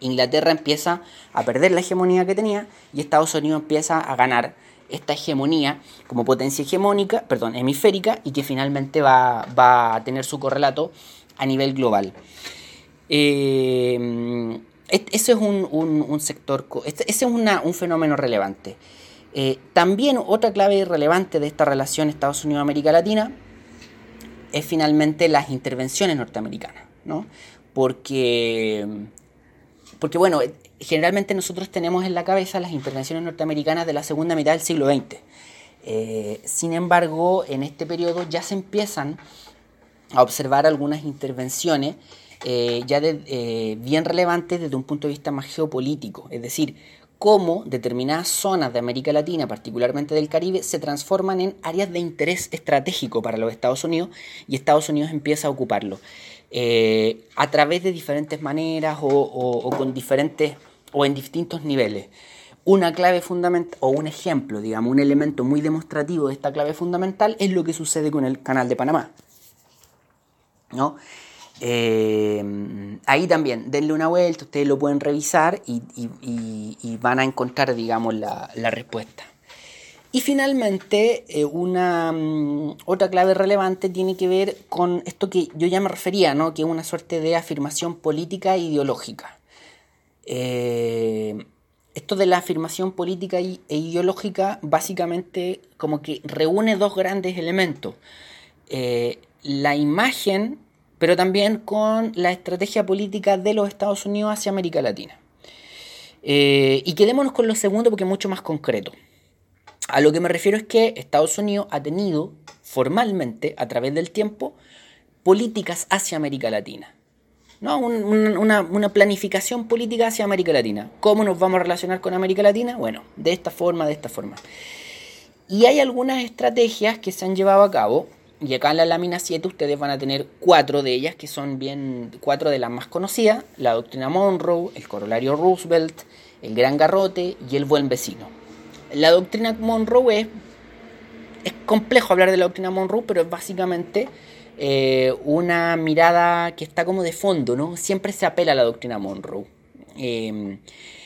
Inglaterra empieza a perder la hegemonía que tenía y Estados Unidos empieza a ganar esta hegemonía como potencia hegemónica, perdón, hemisférica y que finalmente va, a tener su correlato a nivel global. Eh, ese es un, sector, ese es un fenómeno relevante. Eh, también otra clave relevante de esta relación Estados Unidos-América Latina es finalmente las intervenciones norteamericanas, ¿no? Porque, porque, bueno, generalmente nosotros tenemos en la cabeza las intervenciones norteamericanas de la segunda mitad del siglo XX. Eh, sin embargo, en este periodo ya se empiezan a observar algunas intervenciones eh, ya bien relevantes desde un punto de vista más geopolítico, es decir, cómo determinadas zonas de América Latina, particularmente del Caribe, se transforman en áreas de interés estratégico para los Estados Unidos y Estados Unidos empieza a ocuparlo. Eh, a través de diferentes maneras o, con diferentes o en distintos niveles. Una clave fundamental, o un ejemplo, digamos, un elemento muy demostrativo de esta clave fundamental es lo que sucede con el canal de Panamá. ¿no? Eh, ahí también, denle una vuelta, ustedes lo pueden revisar y, van a encontrar, digamos, la, respuesta. Y finalmente, eh, una mm, otra clave relevante tiene que ver con esto que yo ya me refería, ¿no? que es una suerte de afirmación política e ideológica. Eh, esto de la afirmación política e ideológica básicamente como que reúne dos grandes elementos. la imagen pero también con la estrategia política de los Estados Unidos hacia América Latina. Eh, y quedémonos con lo segundo porque es mucho más concreto. A lo que me refiero es que Estados Unidos ha tenido formalmente, a través del tiempo, políticas hacia América Latina. ¿No? una, una, planificación política hacia América Latina. ¿Cómo nos vamos a relacionar con América Latina? Bueno, de esta forma, de esta forma. Y hay algunas estrategias que se han llevado a cabo y acá en la lámina 7 ustedes van a tener cuatro de ellas, que son bien cuatro de las más conocidas, la doctrina Monroe, el corolario Roosevelt, el gran garrote y el buen vecino. La doctrina Monroe es, es complejo hablar de la doctrina Monroe, pero es básicamente eh, una mirada que está como de fondo, ¿no? Siempre se apela a la doctrina Monroe. Eh,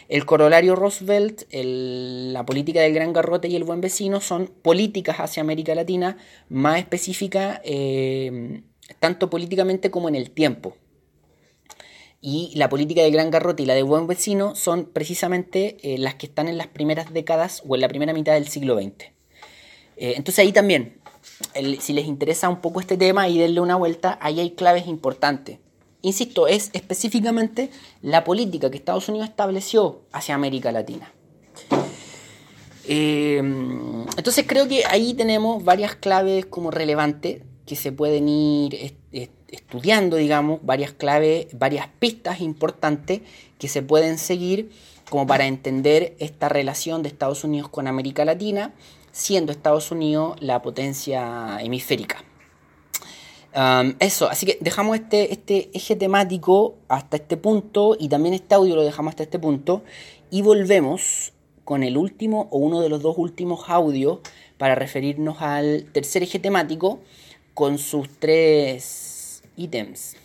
el corolario Roosevelt, la política del gran garrote y el buen vecino son políticas hacia América Latina más específicas, eh, tanto políticamente como en el tiempo. Y la política del gran garrote y la del buen vecino son precisamente eh, las que están en las primeras décadas o en la primera mitad del siglo XX. Eh, entonces ahí también si les interesa un poco este tema y denle una vuelta, ahí hay claves importantes. Insisto, es específicamente la política que Estados Unidos estableció hacia América Latina. Eh, entonces creo que ahí tenemos varias claves como relevantes que se pueden ir estudiando, digamos, varias claves, varias pistas importantes que se pueden seguir como para entender esta relación de Estados Unidos con América Latina, siendo Estados Unidos la potencia hemisférica. Um, eso, así que dejamos este, este eje temático hasta este punto y también este audio lo dejamos hasta este punto y volvemos con el último o uno de los dos últimos audios para referirnos al tercer eje temático con sus tres ítems.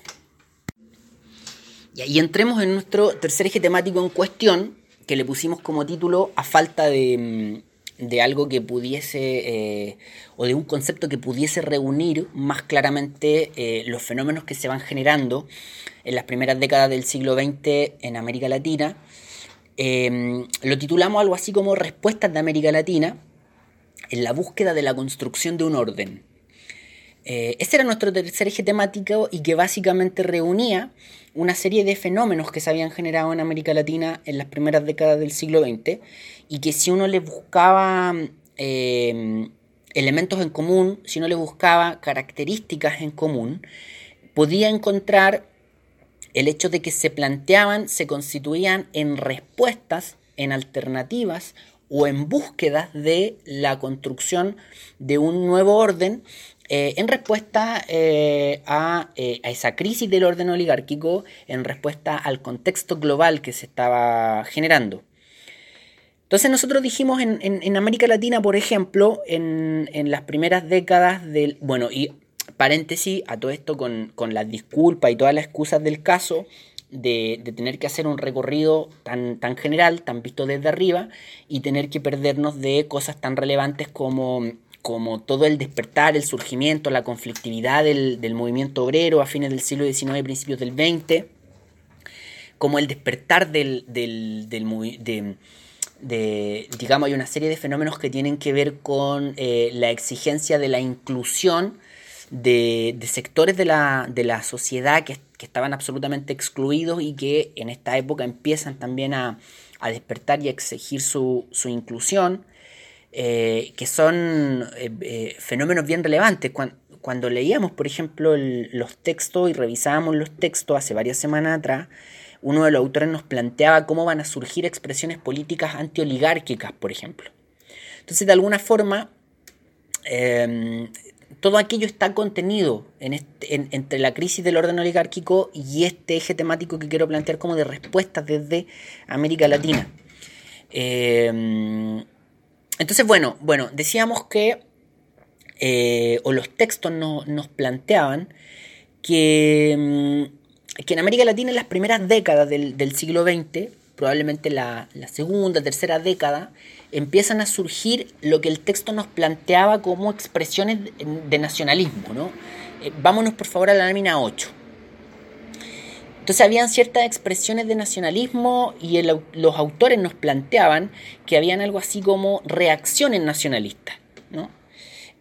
Y entremos en nuestro tercer eje temático en cuestión, que le pusimos como título a falta de, de algo que pudiese, eh, o de un concepto que pudiese reunir más claramente eh, los fenómenos que se van generando en las primeras décadas del siglo XX en América Latina. Em, lo titulamos algo así como Respuestas de América Latina en la búsqueda de la construcción de un orden. Eh, este era nuestro tercer eje temático y que básicamente reunía una serie de fenómenos que se habían generado en América Latina en las primeras décadas del siglo XX y que si uno le buscaba eh, elementos en común, si uno le buscaba características en común, podía encontrar el hecho de que se planteaban, se constituían en respuestas, en alternativas o en búsquedas de la construcción de un nuevo orden eh, en respuesta eh, eh, a, esa crisis del orden oligárquico, en respuesta al contexto global que se estaba generando. Entonces nosotros dijimos en, América Latina, por ejemplo, en, las primeras décadas del... Bueno, y paréntesis a todo esto con, con las disculpas y todas las excusas del caso, de, tener que hacer un recorrido tan, tan general, tan visto desde arriba, y tener que perdernos de cosas tan relevantes como como todo el despertar, el surgimiento, la conflictividad del, movimiento obrero a fines del siglo XIX, principios del XX, como el despertar del, del, de, digamos, hay una serie de fenómenos que tienen que ver con eh, la exigencia de la inclusión de, sectores de la, de la sociedad que, estaban absolutamente excluidos y que en esta época empiezan también a, a despertar y a exigir su, su inclusión. Eh, que son eh, eh, fenómenos bien relevantes. Cuando, leíamos, por ejemplo, los textos y revisábamos los textos hace varias semanas atrás, uno de los autores nos planteaba cómo van a surgir expresiones políticas antioligárquicas, por ejemplo. Entonces, de alguna forma, em, todo aquello está contenido entre la crisis del orden oligárquico y este eje temático que quiero plantear como de respuestas desde América Latina. Eh, entonces, bueno, bueno, decíamos que, eh, o los textos nos planteaban que, mm, que, en América Latina en las primeras décadas del, siglo XX, probablemente la, segunda, tercera década, empiezan a surgir lo que el texto nos planteaba como expresiones de, nacionalismo. ¿no? Eh, vámonos por favor a la lámina 8. Entonces habían ciertas expresiones de nacionalismo y los autores nos planteaban que habían algo así como reacciones nacionalistas, ¿no?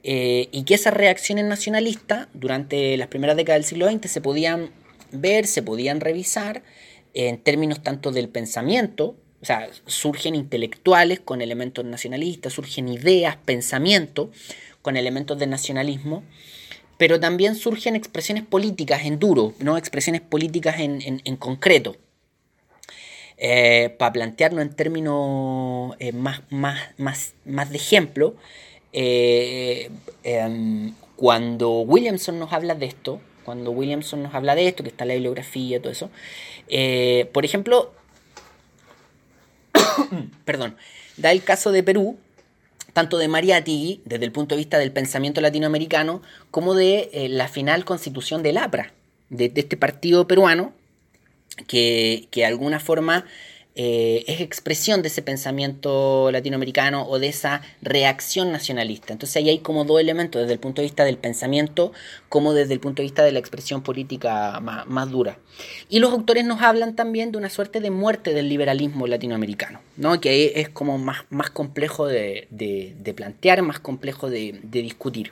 Eh, y que esas reacciones nacionalistas durante las primeras décadas del siglo XX se podían ver, se podían revisar en términos tanto del pensamiento, o sea, surgen intelectuales con elementos nacionalistas, surgen ideas, pensamiento con elementos de nacionalismo, pero también surgen expresiones políticas en duro, ¿no? expresiones políticas en, concreto. Eh, para plantearlo en términos eh, más, más, más, más, de ejemplo, eh, em, cuando Williamson nos habla de esto, cuando Williamson nos habla de esto, que está la bibliografía, todo eso, por ejemplo, perdón, da el caso de Perú, tanto de Mariátegui, desde el punto de vista del pensamiento latinoamericano, como de eh, la final constitución del APRA, de, este partido peruano, que, que de alguna forma eh, es expresión de ese pensamiento latinoamericano o de esa reacción nacionalista. Entonces ahí hay como dos elementos, desde el punto de vista del pensamiento como desde el punto de vista de la expresión política más, dura. Y los autores nos hablan también de una suerte de muerte del liberalismo latinoamericano, ¿no? que es como más, más complejo de, plantear, más complejo de, discutir.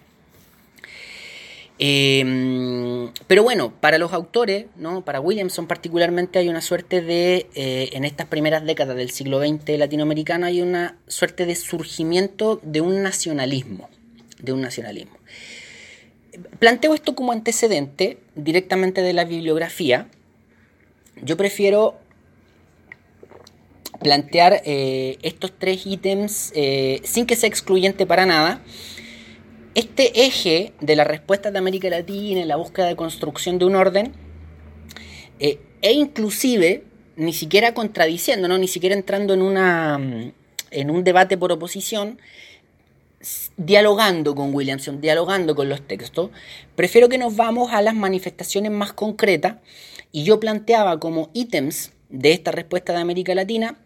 Em, pero bueno, para los autores, ¿no? para Williamson particularmente, hay una suerte de, eh, en estas primeras décadas del siglo XX latinoamericano, hay una suerte de surgimiento de un nacionalismo, de un nacionalismo. Planteo esto como antecedente directamente de la bibliografía. Yo prefiero plantear eh, estos tres ítems eh, sin que sea excluyente para nada este eje de la respuesta de América Latina en la búsqueda de construcción de un orden, eh, e inclusive, ni siquiera contradiciendo, ¿no? ni siquiera entrando en, una, en un debate por oposición, dialogando con Williamson, dialogando con los textos, prefiero que nos vamos a las manifestaciones más concretas y yo planteaba como ítems de esta respuesta de América Latina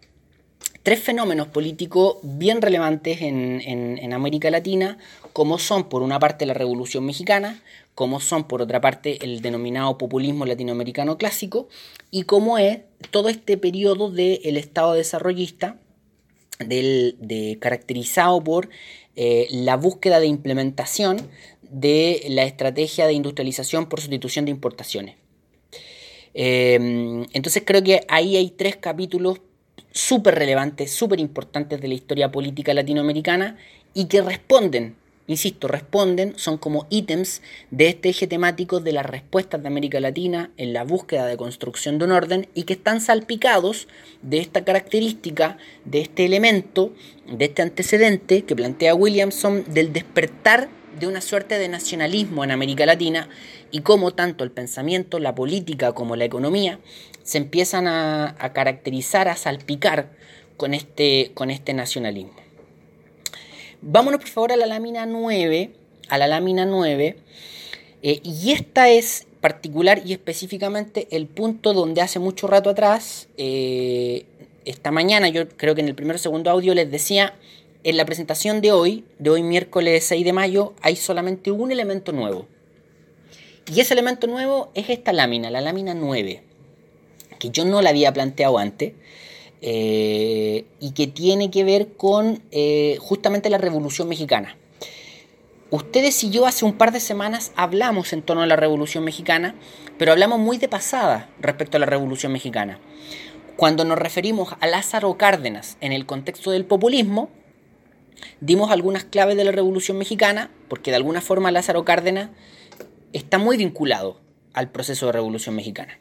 tres fenómenos políticos bien relevantes en, América Latina, como son por una parte la Revolución Mexicana, como son por otra parte el denominado populismo latinoamericano clásico, y como es todo este periodo del Estado desarrollista, del, caracterizado por eh, la búsqueda de implementación de la estrategia de industrialización por sustitución de importaciones. Eh, entonces creo que ahí hay tres capítulos súper relevantes, súper importantes de la historia política latinoamericana y que responden, insisto, responden, son como ítems de este eje temático de las respuestas de América Latina en la búsqueda de construcción de un orden y que están salpicados de esta característica, de este elemento, de este antecedente que plantea Williamson del despertar de una suerte de nacionalismo en América Latina y cómo tanto el pensamiento, la política como la economía se empiezan a, caracterizar, a salpicar con este, con este nacionalismo. Vámonos por favor a la lámina 9, a la lámina 9, eh, y esta es particular y específicamente el punto donde hace mucho rato atrás, eh, esta mañana, yo creo que en el primer o segundo audio les decía, en la presentación de hoy, de hoy miércoles 6 de mayo, hay solamente un elemento nuevo. Y ese elemento nuevo es esta lámina, la lámina 9, que yo no la había planteado antes, eh, y que tiene que ver con eh, justamente la Revolución Mexicana. Ustedes y yo hace un par de semanas hablamos en torno a la Revolución Mexicana, pero hablamos muy de pasada respecto a la Revolución Mexicana. Cuando nos referimos a Lázaro Cárdenas en el contexto del populismo, dimos algunas claves de la Revolución Mexicana, porque de alguna forma Lázaro Cárdenas está muy vinculado al proceso de Revolución Mexicana.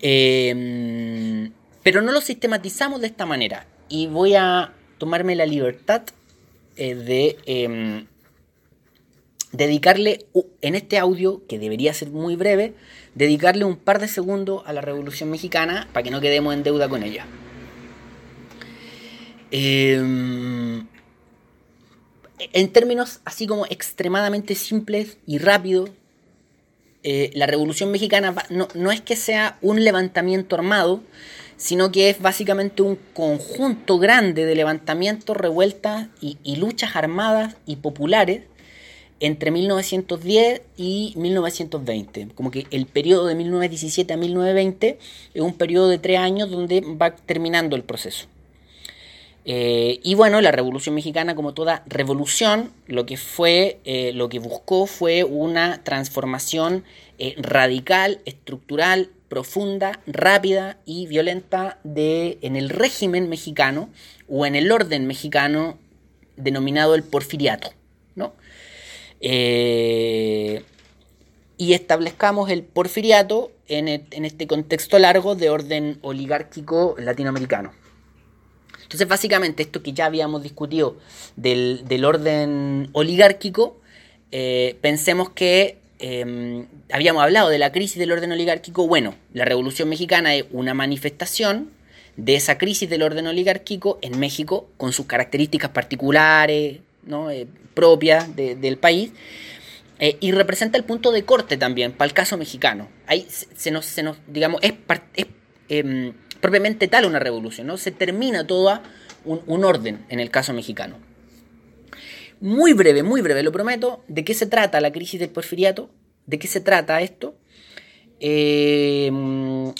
Em, pero no lo sistematizamos de esta manera. Y voy a tomarme la libertad eh, de em, dedicarle en este audio, que debería ser muy breve, dedicarle un par de segundos a la Revolución Mexicana para que no quedemos en deuda con ella. Em, en términos así como extremadamente simples y rápidos, eh, la Revolución Mexicana no, es que sea un levantamiento armado, sino que es básicamente un conjunto grande de levantamientos, revueltas y, y luchas armadas y populares entre 1910 y 1920. Como que el periodo de 1917 a 1920 es un periodo de tres años donde va terminando el proceso. Eh, y bueno, la Revolución Mexicana, como toda revolución, lo que fue, eh, lo que buscó fue una transformación eh, radical, estructural, profunda, rápida y violenta de, en el régimen mexicano o en el orden mexicano denominado el porfiriato. ¿no? y establezcamos el porfiriato en, en este contexto largo de orden oligárquico latinoamericano. Entonces, básicamente, esto que ya habíamos discutido del, orden oligárquico, eh, pensemos que em, habíamos hablado de la crisis del orden oligárquico. Bueno, la Revolución Mexicana es una manifestación de esa crisis del orden oligárquico en México, con sus características particulares, ¿no? Eh, propias del país. Eh, y representa el punto de corte también para el caso mexicano. Ahí se nos, se nos digamos, es, es em, propiamente tal una revolución, ¿no? Se termina todo un, orden en el caso mexicano. Muy breve, muy breve, lo prometo, ¿de qué se trata la crisis del porfiriato? ¿De qué se trata esto? Eh,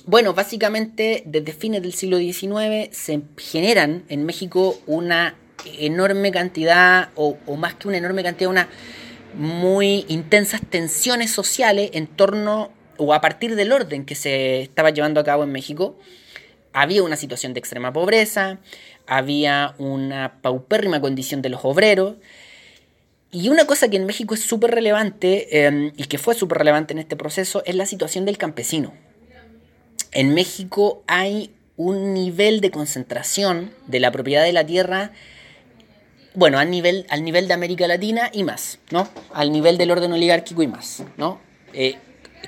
bueno, básicamente desde fines del siglo XIX se generan en México una enorme cantidad, o, más que una enorme cantidad, una muy intensas tensiones sociales en torno o a partir del orden que se estaba llevando a cabo en México. Había una situación de extrema pobreza, había una paupérrima condición de los obreros. Y una cosa que en México es súper relevante em, y que fue súper relevante en este proceso es la situación del campesino. En México hay un nivel de concentración de la propiedad de la tierra, bueno, al nivel, al nivel de América Latina y más, ¿no? Al nivel del orden oligárquico y más, ¿no? Eh,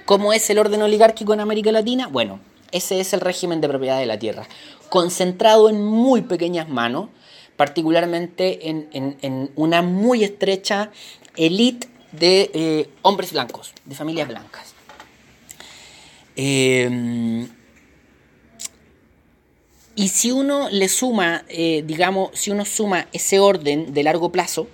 ¿Cómo es el orden oligárquico en América Latina? Bueno, ese es el régimen de propiedad de la tierra, concentrado en muy pequeñas manos, particularmente en, una muy estrecha élite de eh, hombres blancos, de familias blancas. Eh, y si uno le suma, eh, digamos, si uno suma ese orden de largo plazo,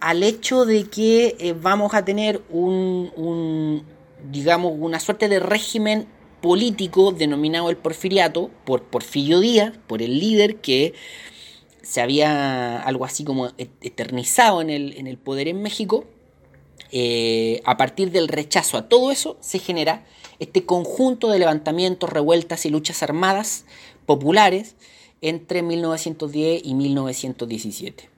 al hecho de que vamos a tener un, digamos, una suerte de régimen político denominado el porfiriato, por Porfirio Díaz, por el líder que se había algo así como eternizado en el, en el poder en México, eh, a partir del rechazo a todo eso se genera este conjunto de levantamientos, revueltas y luchas armadas populares entre 1910 y 1917.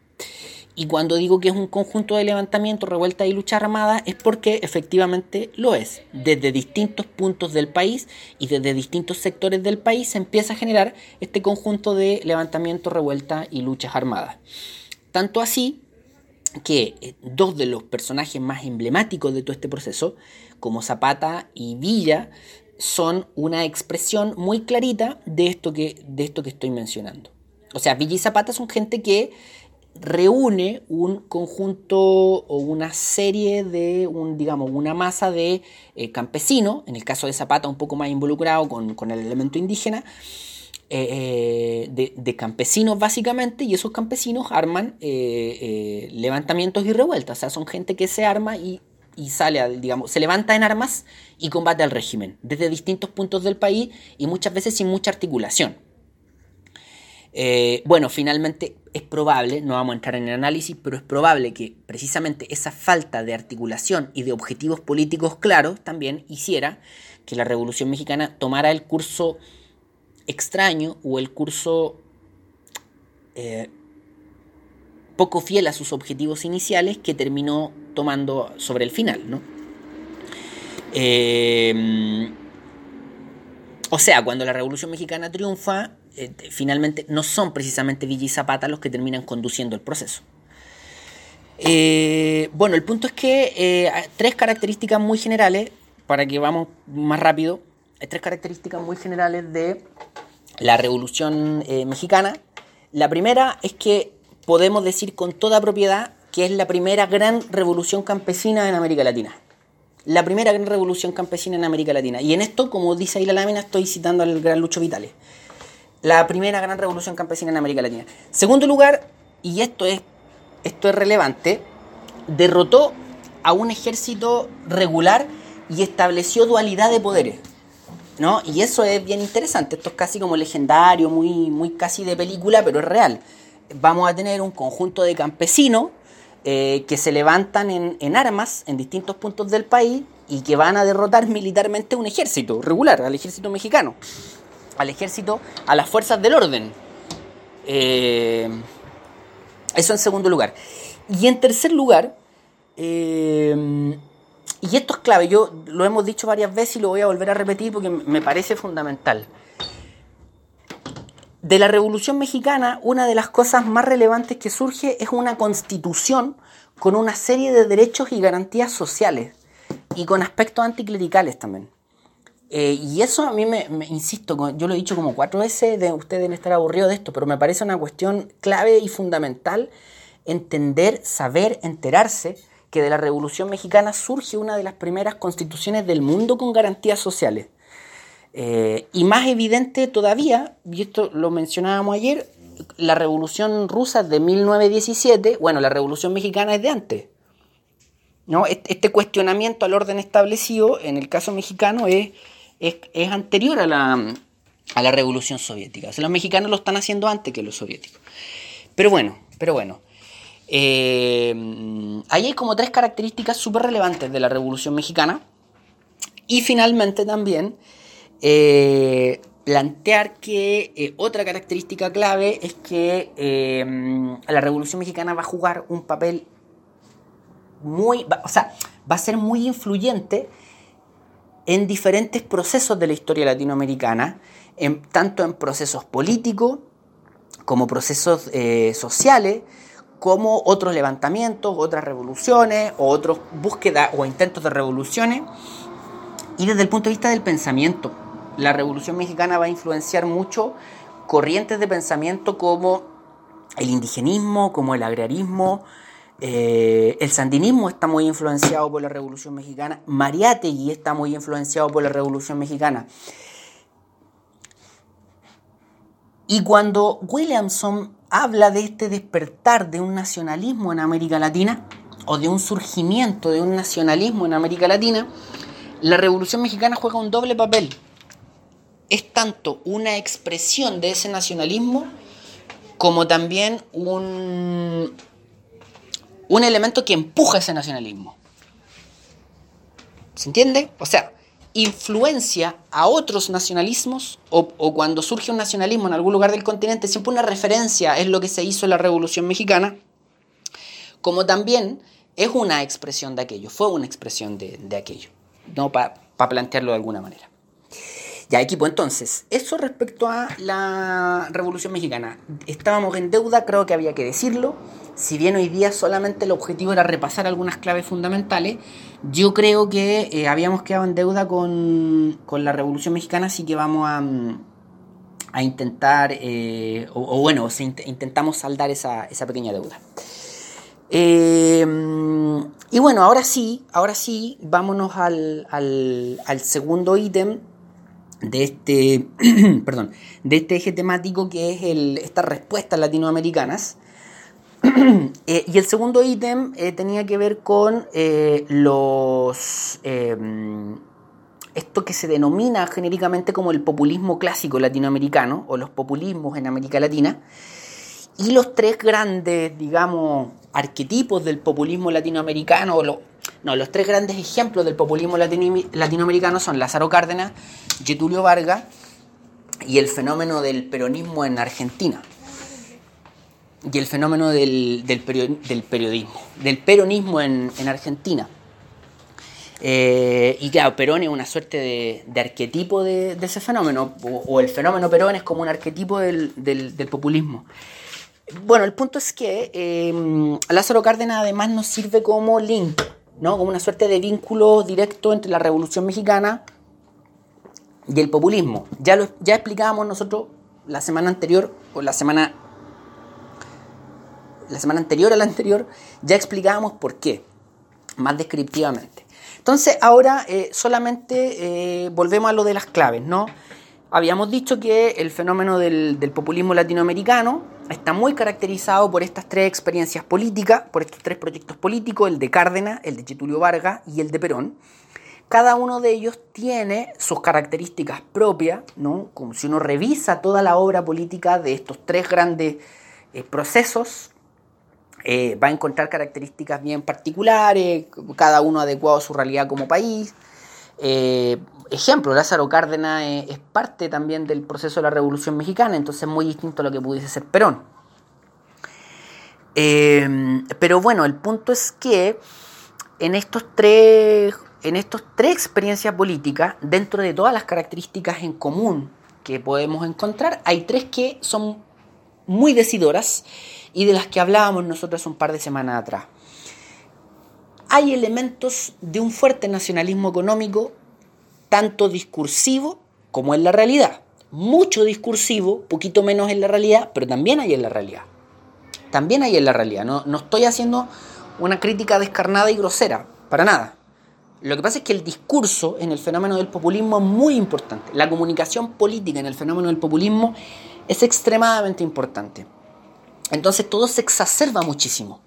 Y cuando digo que es un conjunto de levantamientos, revueltas y lucha armada, es porque efectivamente lo es. Desde distintos puntos del país y desde distintos sectores del país se empieza a generar este conjunto de levantamientos, revueltas y luchas armadas. Tanto así que eh, dos de los personajes más emblemáticos de todo este proceso, como Zapata y Villa, son una expresión muy clarita de esto que, de esto que estoy mencionando. O sea, Villa y Zapata son gente que reúne un conjunto o una serie de, un, digamos, una masa de eh, campesinos, en el caso de Zapata un poco más involucrado con, el elemento indígena, eh, eh, de, campesinos básicamente, y esos campesinos arman levantamientos y revueltas, o sea, son gente que se arma y, y sale, digamos, se levanta en armas y combate al régimen, desde distintos puntos del país y muchas veces sin mucha articulación. Bueno, finalmente es probable, no vamos a entrar en el análisis, pero es probable que precisamente esa falta de articulación y de objetivos políticos claros también hiciera que la Revolución Mexicana tomara el curso extraño o el curso eh, poco fiel a sus objetivos iniciales que terminó tomando sobre el final, ¿no? Eh, o sea, cuando la Revolución Mexicana triunfa, eh, finalmente no son precisamente Villa y Zapata los que terminan conduciendo el proceso. Eh, bueno, el punto es que eh, tres características muy generales, para que vamos más rápido, hay tres características muy generales de la Revolución Mexicana. La primera es que podemos decir con toda propiedad que es la primera gran revolución campesina en América Latina. La primera gran revolución campesina en América Latina. Y en esto, como dice ahí la lámina, estoy citando al gran Lucho Vitales la primera gran revolución campesina en América Latina. Segundo lugar, y esto es, esto es relevante, derrotó a un ejército regular y estableció dualidad de poderes. ¿no? Y eso es bien interesante, esto es casi como legendario, muy, muy casi de película, pero es real. Vamos a tener un conjunto de campesinos eh, que se levantan en, en, armas en distintos puntos del país y que van a derrotar militarmente un ejército regular, al ejército mexicano al ejército, a las fuerzas del orden. Eh, eso en segundo lugar. Y en tercer lugar, eh, y esto es clave, yo lo hemos dicho varias veces y lo voy a volver a repetir porque me parece fundamental. De la Revolución Mexicana, una de las cosas más relevantes que surge es una constitución con una serie de derechos y garantías sociales y con aspectos anticlericales también. Eh, y eso a mí me, insisto, yo lo he dicho como cuatro veces, de, ustedes deben estar aburridos de esto, pero me parece una cuestión clave y fundamental entender, saber, enterarse que de la Revolución Mexicana surge una de las primeras constituciones del mundo con garantías sociales. Eh, y más evidente todavía, y esto lo mencionábamos ayer, la Revolución Rusa de 1917, bueno, la Revolución Mexicana es de antes. ¿no? Este cuestionamiento al orden establecido, en el caso mexicano, es es, anterior a la, a la revolución soviética. O sea, los mexicanos lo están haciendo antes que los soviéticos. Pero bueno, pero bueno. Eh, ahí hay como tres características súper relevantes de la Revolución Mexicana. Y finalmente también eh, plantear que eh, otra característica clave es que la Revolución Mexicana va a jugar un papel muy, o sea, va a ser muy influyente en diferentes procesos de la historia latinoamericana, en, tanto en procesos políticos como procesos eh, sociales, como otros levantamientos, otras revoluciones, o otras búsquedas o intentos de revoluciones. Y desde el punto de vista del pensamiento, la Revolución Mexicana va a influenciar mucho corrientes de pensamiento como el indigenismo, como el agrarismo, eh, el sandinismo está muy influenciado por la Revolución Mexicana, Mariátegui está muy influenciado por la Revolución Mexicana. Y cuando Williamson habla de este despertar de un nacionalismo en América Latina, o de un surgimiento de un nacionalismo en América Latina, la Revolución Mexicana juega un doble papel. Es tanto una expresión de ese nacionalismo como también un, un elemento que empuja ese nacionalismo. ¿Se entiende? O sea, influencia a otros nacionalismos o, cuando surge un nacionalismo en algún lugar del continente, siempre una referencia es lo que se hizo en la Revolución Mexicana, como también es una expresión de aquello, fue una expresión de, aquello, no para plantearlo de alguna manera. Ya, equipo, entonces, eso respecto a la Revolución Mexicana. Estábamos en deuda, creo que había que decirlo. Si bien hoy día solamente el objetivo era repasar algunas claves fundamentales, yo creo que eh, habíamos quedado en deuda con, la Revolución Mexicana, así que vamos a, mm, a intentar, eh, o, bueno, intentamos saldar esa, pequeña deuda. Eh, y bueno, ahora sí, ahora sí, vámonos al, al segundo ítem de este, perdón, de este eje temático que es el, estas respuestas latinoamericanas. Eh, y el segundo ítem eh, tenía que ver con eh, los esto que se denomina genéricamente como el populismo clásico latinoamericano o los populismos en América Latina y los tres grandes, digamos, arquetipos del populismo latinoamericano o no, los tres grandes ejemplos del populismo latinoamericano son Lázaro Cárdenas, Getulio Vargas y el fenómeno del peronismo en Argentina. Y el fenómeno del, periodismo, del peronismo en, Argentina. Eh, y claro, Perón es una suerte de, arquetipo de, ese fenómeno, o, el fenómeno Perón es como un arquetipo del, populismo. Bueno, el punto es que eh, Lázaro Cárdenas además nos sirve como link ¿no? como una suerte de vínculo directo entre la Revolución Mexicana y el populismo. Ya, lo, ya explicábamos nosotros la semana anterior, o la semana, la semana anterior a la anterior, ya explicábamos por qué, más descriptivamente. Entonces ahora eh, solamente eh, volvemos a lo de las claves, ¿no? Habíamos dicho que el fenómeno del, populismo latinoamericano está muy caracterizado por estas tres experiencias políticas, por estos tres proyectos políticos, el de Cárdenas, el de Getulio Vargas y el de Perón. Cada uno de ellos tiene sus características propias, ¿no? Como si uno revisa toda la obra política de estos tres grandes eh, procesos, eh, va a encontrar características bien particulares, cada uno adecuado a su realidad como país. Eh, ejemplo, Lázaro Cárdenas es, parte también del proceso de la Revolución Mexicana, entonces es muy distinto a lo que pudiese ser Perón. Eh, pero bueno, el punto es que en estos tres, en estos tres experiencias políticas, dentro de todas las características en común que podemos encontrar, hay tres que son muy decidoras y de las que hablábamos nosotros un par de semanas atrás. Hay elementos de un fuerte nacionalismo económico tanto discursivo como en la realidad. Mucho discursivo, poquito menos en la realidad, pero también hay en la realidad. También hay en la realidad. No, no estoy haciendo una crítica descarnada y grosera, para nada. Lo que pasa es que el discurso en el fenómeno del populismo es muy importante. La comunicación política en el fenómeno del populismo es extremadamente importante. Entonces todo se exacerba muchísimo.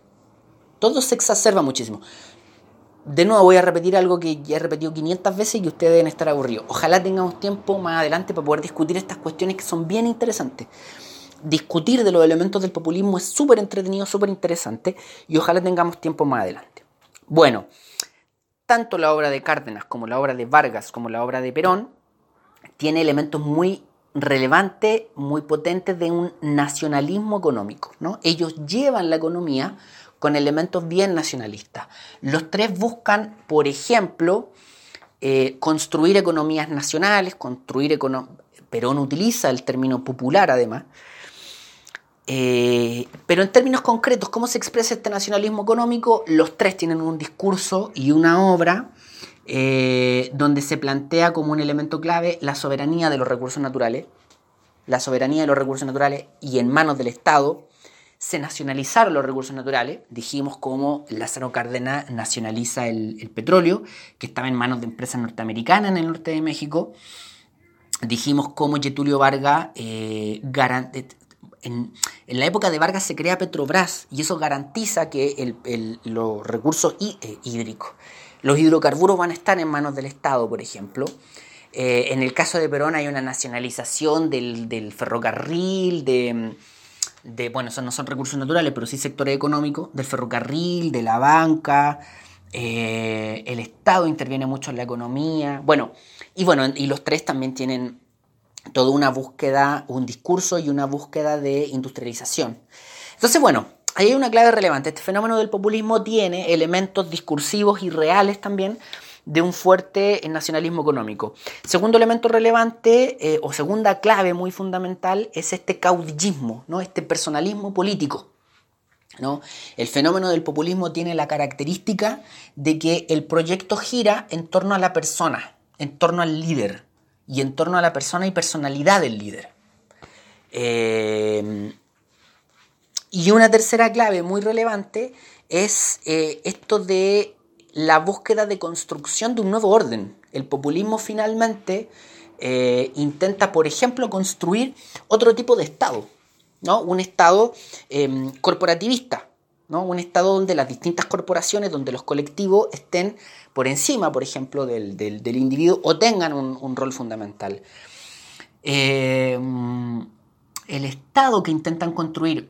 Todo se exacerba muchísimo de nuevo voy a repetir algo que ya he repetido 500 veces y ustedes deben estar aburridos. Ojalá tengamos tiempo más adelante para poder discutir estas cuestiones que son bien interesantes. Discutir de los elementos del populismo es súper entretenido, súper interesante y ojalá tengamos tiempo más adelante. Bueno, tanto la obra de Cárdenas como la obra de Vargas como la obra de Perón tiene elementos muy relevantes, muy potentes de un nacionalismo económico. ¿no? Ellos llevan la economía con elementos bien nacionalistas. Los tres buscan, por ejemplo, eh, construir economías nacionales, construir Perón utiliza el término popular además, eh, pero en términos concretos, ¿cómo se expresa este nacionalismo económico? Los tres tienen un discurso y una obra eh, donde se plantea como un elemento clave la soberanía de los recursos naturales, la soberanía de los recursos naturales y en manos del Estado, se nacionalizaron los recursos naturales, dijimos cómo Lázaro Cárdenas nacionaliza el, petróleo, que estaba en manos de empresas norteamericanas en el norte de México, dijimos cómo Getulio Vargas eh, en, la época de Vargas se crea Petrobras y eso garantiza que los recursos eh, hídricos, los hidrocarburos van a estar en manos del Estado, por ejemplo. Eh, en el caso de Perón hay una nacionalización del, ferrocarril, de, bueno, esos no son recursos naturales, pero sí sectores económicos, del ferrocarril, de la banca, eh, el Estado interviene mucho en la economía, bueno, y bueno, y los tres también tienen toda una búsqueda, un discurso y una búsqueda de industrialización. Entonces, bueno, ahí hay una clave relevante. Este fenómeno del populismo tiene elementos discursivos y reales también de un fuerte nacionalismo económico. Segundo elemento relevante eh, o segunda clave muy fundamental es este caudillismo, ¿no? este personalismo político. ¿no? El fenómeno del populismo tiene la característica de que el proyecto gira en torno a la persona, en torno al líder y en torno a la persona y personalidad del líder. Eh, y una tercera clave muy relevante es eh, esto de la búsqueda de construcción de un nuevo orden. El populismo finalmente eh, intenta, por ejemplo, construir otro tipo de Estado, ¿no? un Estado em, corporativista, ¿no? un Estado donde las distintas corporaciones, donde los colectivos estén por encima, por ejemplo, del, individuo o tengan un, rol fundamental. Eh, el Estado que intentan construir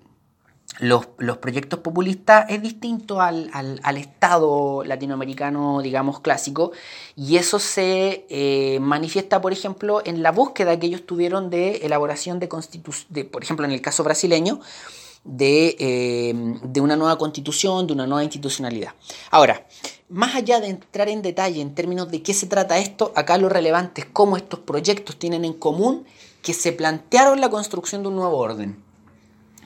los, proyectos populistas es distinto al, Estado latinoamericano, digamos, clásico, y eso se eh, manifiesta, por ejemplo, en la búsqueda que ellos tuvieron de elaboración de constitución, por ejemplo, en el caso brasileño, eh, de, una nueva constitución, de una nueva institucionalidad. Ahora, más allá de entrar en detalle en términos de qué se trata esto, acá lo relevante es cómo estos proyectos tienen en común que se plantearon la construcción de un nuevo orden,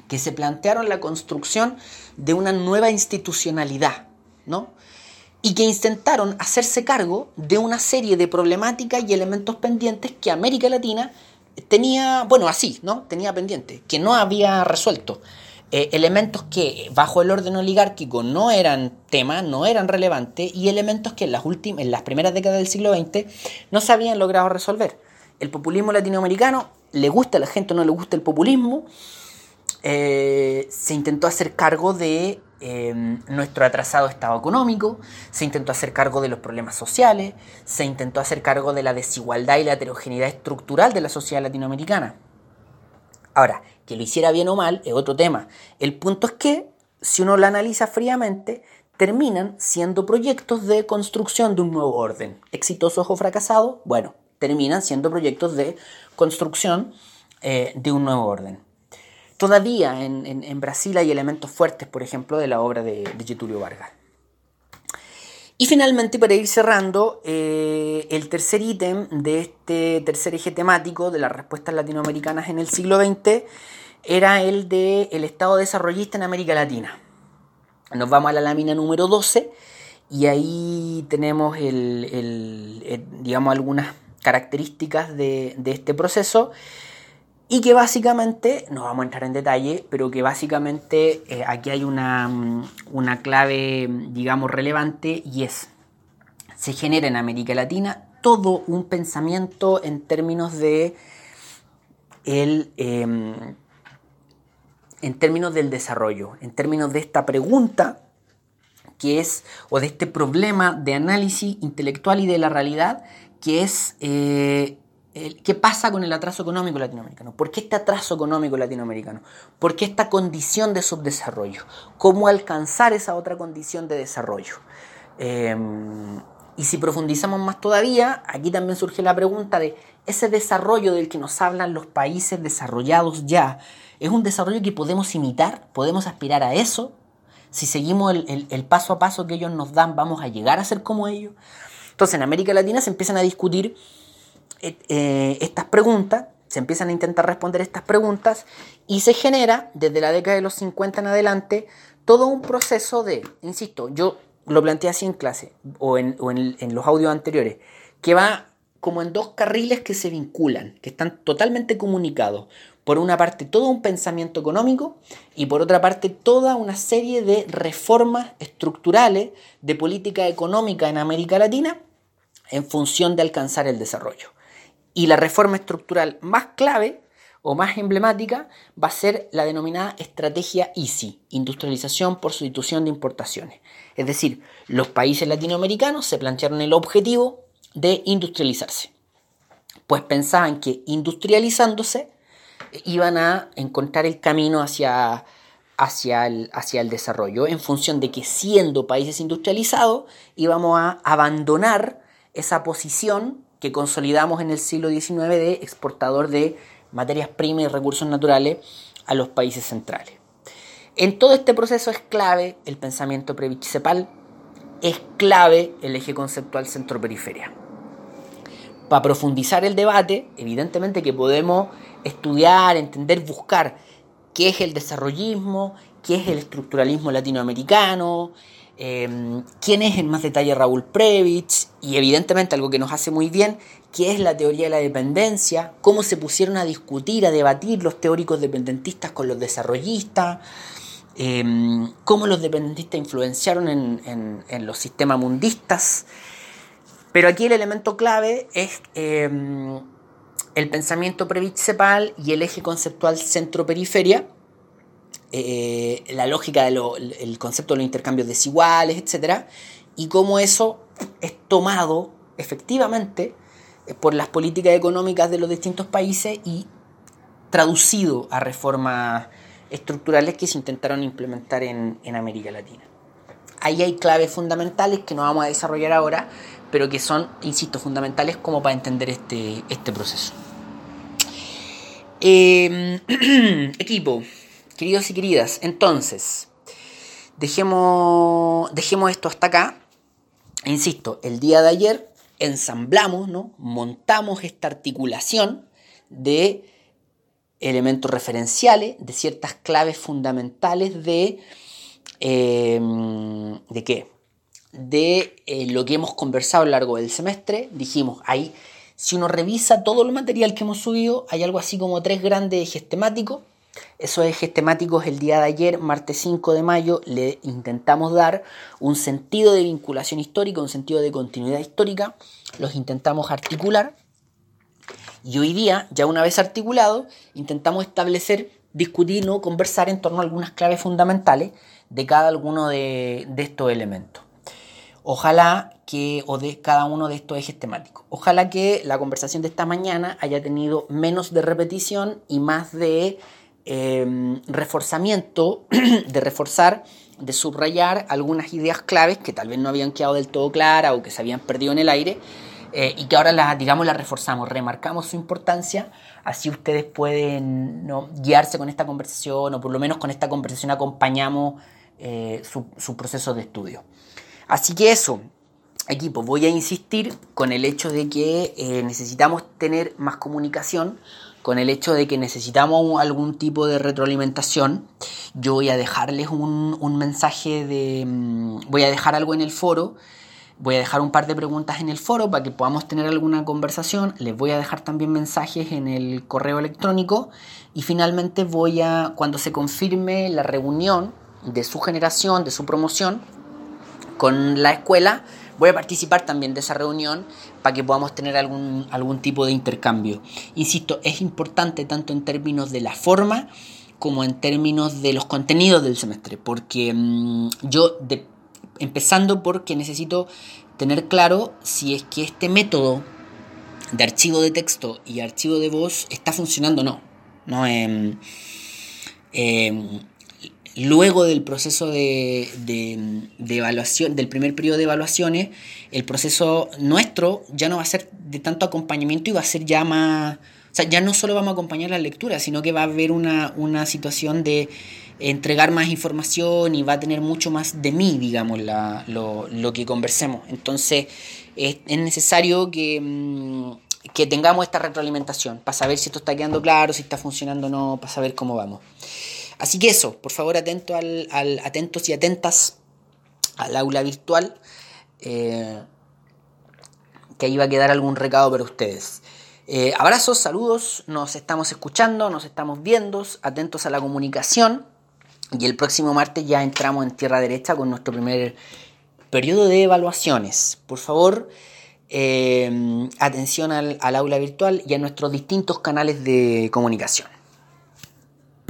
que se plantearon la construcción de una nueva institucionalidad, ¿no? Y que intentaron hacerse cargo de una serie de problemáticas y elementos pendientes que América Latina tenía, bueno, así, ¿no? Tenía pendiente, que no había resuelto. Eh, elementos que bajo el orden oligárquico no eran tema, no eran relevantes, y elementos que en las, últimas, en las primeras décadas del siglo XX no se habían logrado resolver. El populismo latinoamericano, le gusta a la gente no le gusta el populismo, eh, se intentó hacer cargo de em, nuestro atrasado estado económico, se intentó hacer cargo de los problemas sociales, se intentó hacer cargo de la desigualdad y la heterogeneidad estructural de la sociedad latinoamericana. Ahora, que lo hiciera bien o mal es otro tema. El punto es que, si uno lo analiza fríamente, terminan siendo proyectos de construcción de un nuevo orden. Exitosos o fracasados, bueno, terminan siendo proyectos de construcción eh, de un nuevo orden. Todavía en, Brasil hay elementos fuertes, por ejemplo, de la obra de, de Getulio Vargas. Y finalmente, para ir cerrando, eh, el tercer ítem de este tercer eje temático de las respuestas latinoamericanas en el siglo XX era el de el Estado desarrollista en América Latina. Nos vamos a la lámina número 12 y ahí tenemos algunas características de, de este proceso y que básicamente, no vamos a entrar en detalle, pero que básicamente eh, aquí hay una, mm, una, clave, digamos, relevante y es, se genera en América Latina todo un pensamiento en términos de el, em, en términos del desarrollo, en términos de esta pregunta que es, o de este problema de análisis intelectual y de la realidad, que es eh, ¿Qué pasa con el atraso económico latinoamericano? ¿Por qué este atraso económico latinoamericano? ¿Por qué esta condición de subdesarrollo? ¿Cómo alcanzar esa otra condición de desarrollo? Em, y si profundizamos más todavía, aquí también surge la pregunta de ese desarrollo del que nos hablan los países desarrollados ya, ¿es un desarrollo que podemos imitar? ¿Podemos aspirar a eso? Si seguimos el, paso a paso que ellos nos dan, ¿vamos a llegar a ser como ellos? Entonces en América Latina se empiezan a discutir eh, eh, estas preguntas, se empiezan a intentar responder estas preguntas y se genera desde la década de los 50 en adelante todo un proceso de, insisto, yo lo planteé así en clase o en, los audios anteriores, que va como en dos carriles que se vinculan, que están totalmente comunicados. Por una parte, todo un pensamiento económico y por otra parte, toda una serie de reformas estructurales de política económica en América Latina en función de alcanzar el desarrollo. Y la reforma estructural más clave o más emblemática va a ser la denominada estrategia ICI, industrialización por sustitución de importaciones. Es decir, los países latinoamericanos se plantearon el objetivo de industrializarse, pues pensaban que industrializándose iban a encontrar el camino hacia, hacia, el, hacia el desarrollo, en función de que siendo países industrializados íbamos a abandonar esa posición que consolidamos en el siglo XIX de exportador de materias primas y recursos naturales a los países centrales. En todo este proceso es clave el pensamiento previcepal, es clave el eje conceptual centro-periferia. Para profundizar el debate, evidentemente que podemos estudiar, entender, buscar qué es el desarrollismo, qué es el estructuralismo latinoamericano, Em, quién es en más detalle Raúl Previch y evidentemente algo que nos hace muy bien, qué es la teoría de la dependencia, cómo se pusieron a discutir, a debatir los teóricos dependentistas con los desarrollistas, em, cómo los dependentistas influenciaron en, los sistemas mundistas. Pero aquí el elemento clave es em, el pensamiento cepal y el eje conceptual centro-periferia, eh, la lógica del concepto de los intercambios desiguales, etc. Y cómo eso es tomado efectivamente eh, por las políticas económicas de los distintos países y traducido a reformas estructurales que se intentaron implementar en, América Latina. Ahí hay claves fundamentales que no vamos a desarrollar ahora, pero que son, insisto, fundamentales como para entender este, este proceso. Eh, equipo, Queridos y queridas, entonces, dejemos, dejemos esto hasta acá. Insisto, el día de ayer ensamblamos, ¿no? montamos esta articulación de elementos referenciales, de ciertas claves fundamentales de... Em, ¿De qué? De eh, lo que hemos conversado a lo largo del semestre. Dijimos, ahí, si uno revisa todo el material que hemos subido, hay algo así como tres grandes ejes temáticos esos ejes temáticos el día de ayer, martes 5 de mayo, le intentamos dar un sentido de vinculación histórica, un sentido de continuidad histórica, los intentamos articular y hoy día, ya una vez articulado, intentamos establecer, discutir, o conversar en torno a algunas claves fundamentales de cada uno de, de estos elementos. Ojalá que, o de cada uno de estos ejes temáticos. Ojalá que la conversación de esta mañana haya tenido menos de repetición y más de Em, reforzamiento, de reforzar, de subrayar algunas ideas claves que tal vez no habían quedado del todo claras o que se habían perdido en el aire eh, y que ahora las, digamos, las reforzamos, remarcamos su importancia, así ustedes pueden guiarse con esta conversación o por lo menos con esta conversación acompañamos eh, su, proceso de estudio. Así que eso, equipo, voy a insistir con el hecho de que eh, necesitamos tener más comunicación, con el hecho de que necesitamos algún tipo de retroalimentación. Yo voy a dejarles un, mensaje de... Mm, voy a dejar algo en el foro. Voy a dejar un par de preguntas en el foro para que podamos tener alguna conversación. Les voy a dejar también mensajes en el correo electrónico. Y finalmente voy a, cuando se confirme la reunión de su generación, de su promoción con la escuela, voy a participar también de esa reunión para que podamos tener algún, algún tipo de intercambio. Insisto, es importante tanto en términos de la forma como en términos de los contenidos del semestre, porque mm, yo, empezando porque necesito tener claro si es que este método de archivo de texto y archivo de voz está funcionando o no. ¿no? Em, luego del proceso de, de, evaluación, del primer periodo de evaluaciones, el proceso nuestro ya no va a ser de tanto acompañamiento y va a ser ya más... O sea, ya no solo vamos a acompañar la lectura, sino que va a haber una, una situación de entregar más información y va a tener mucho más de mí, digamos, la, lo, lo, que conversemos. Entonces, es, es necesario que, mm, que tengamos esta retroalimentación para saber si esto está quedando claro, si está funcionando o no, para saber cómo vamos. Así que eso, por favor atento al, atentos y atentas al aula virtual, eh, que ahí va a quedar algún recado para ustedes. Eh, abrazos, saludos, nos estamos escuchando, nos estamos viendo, atentos a la comunicación y el próximo martes ya entramos en tierra derecha con nuestro primer periodo de evaluaciones. Por favor, eh, atención al aula virtual y a nuestros distintos canales de comunicación.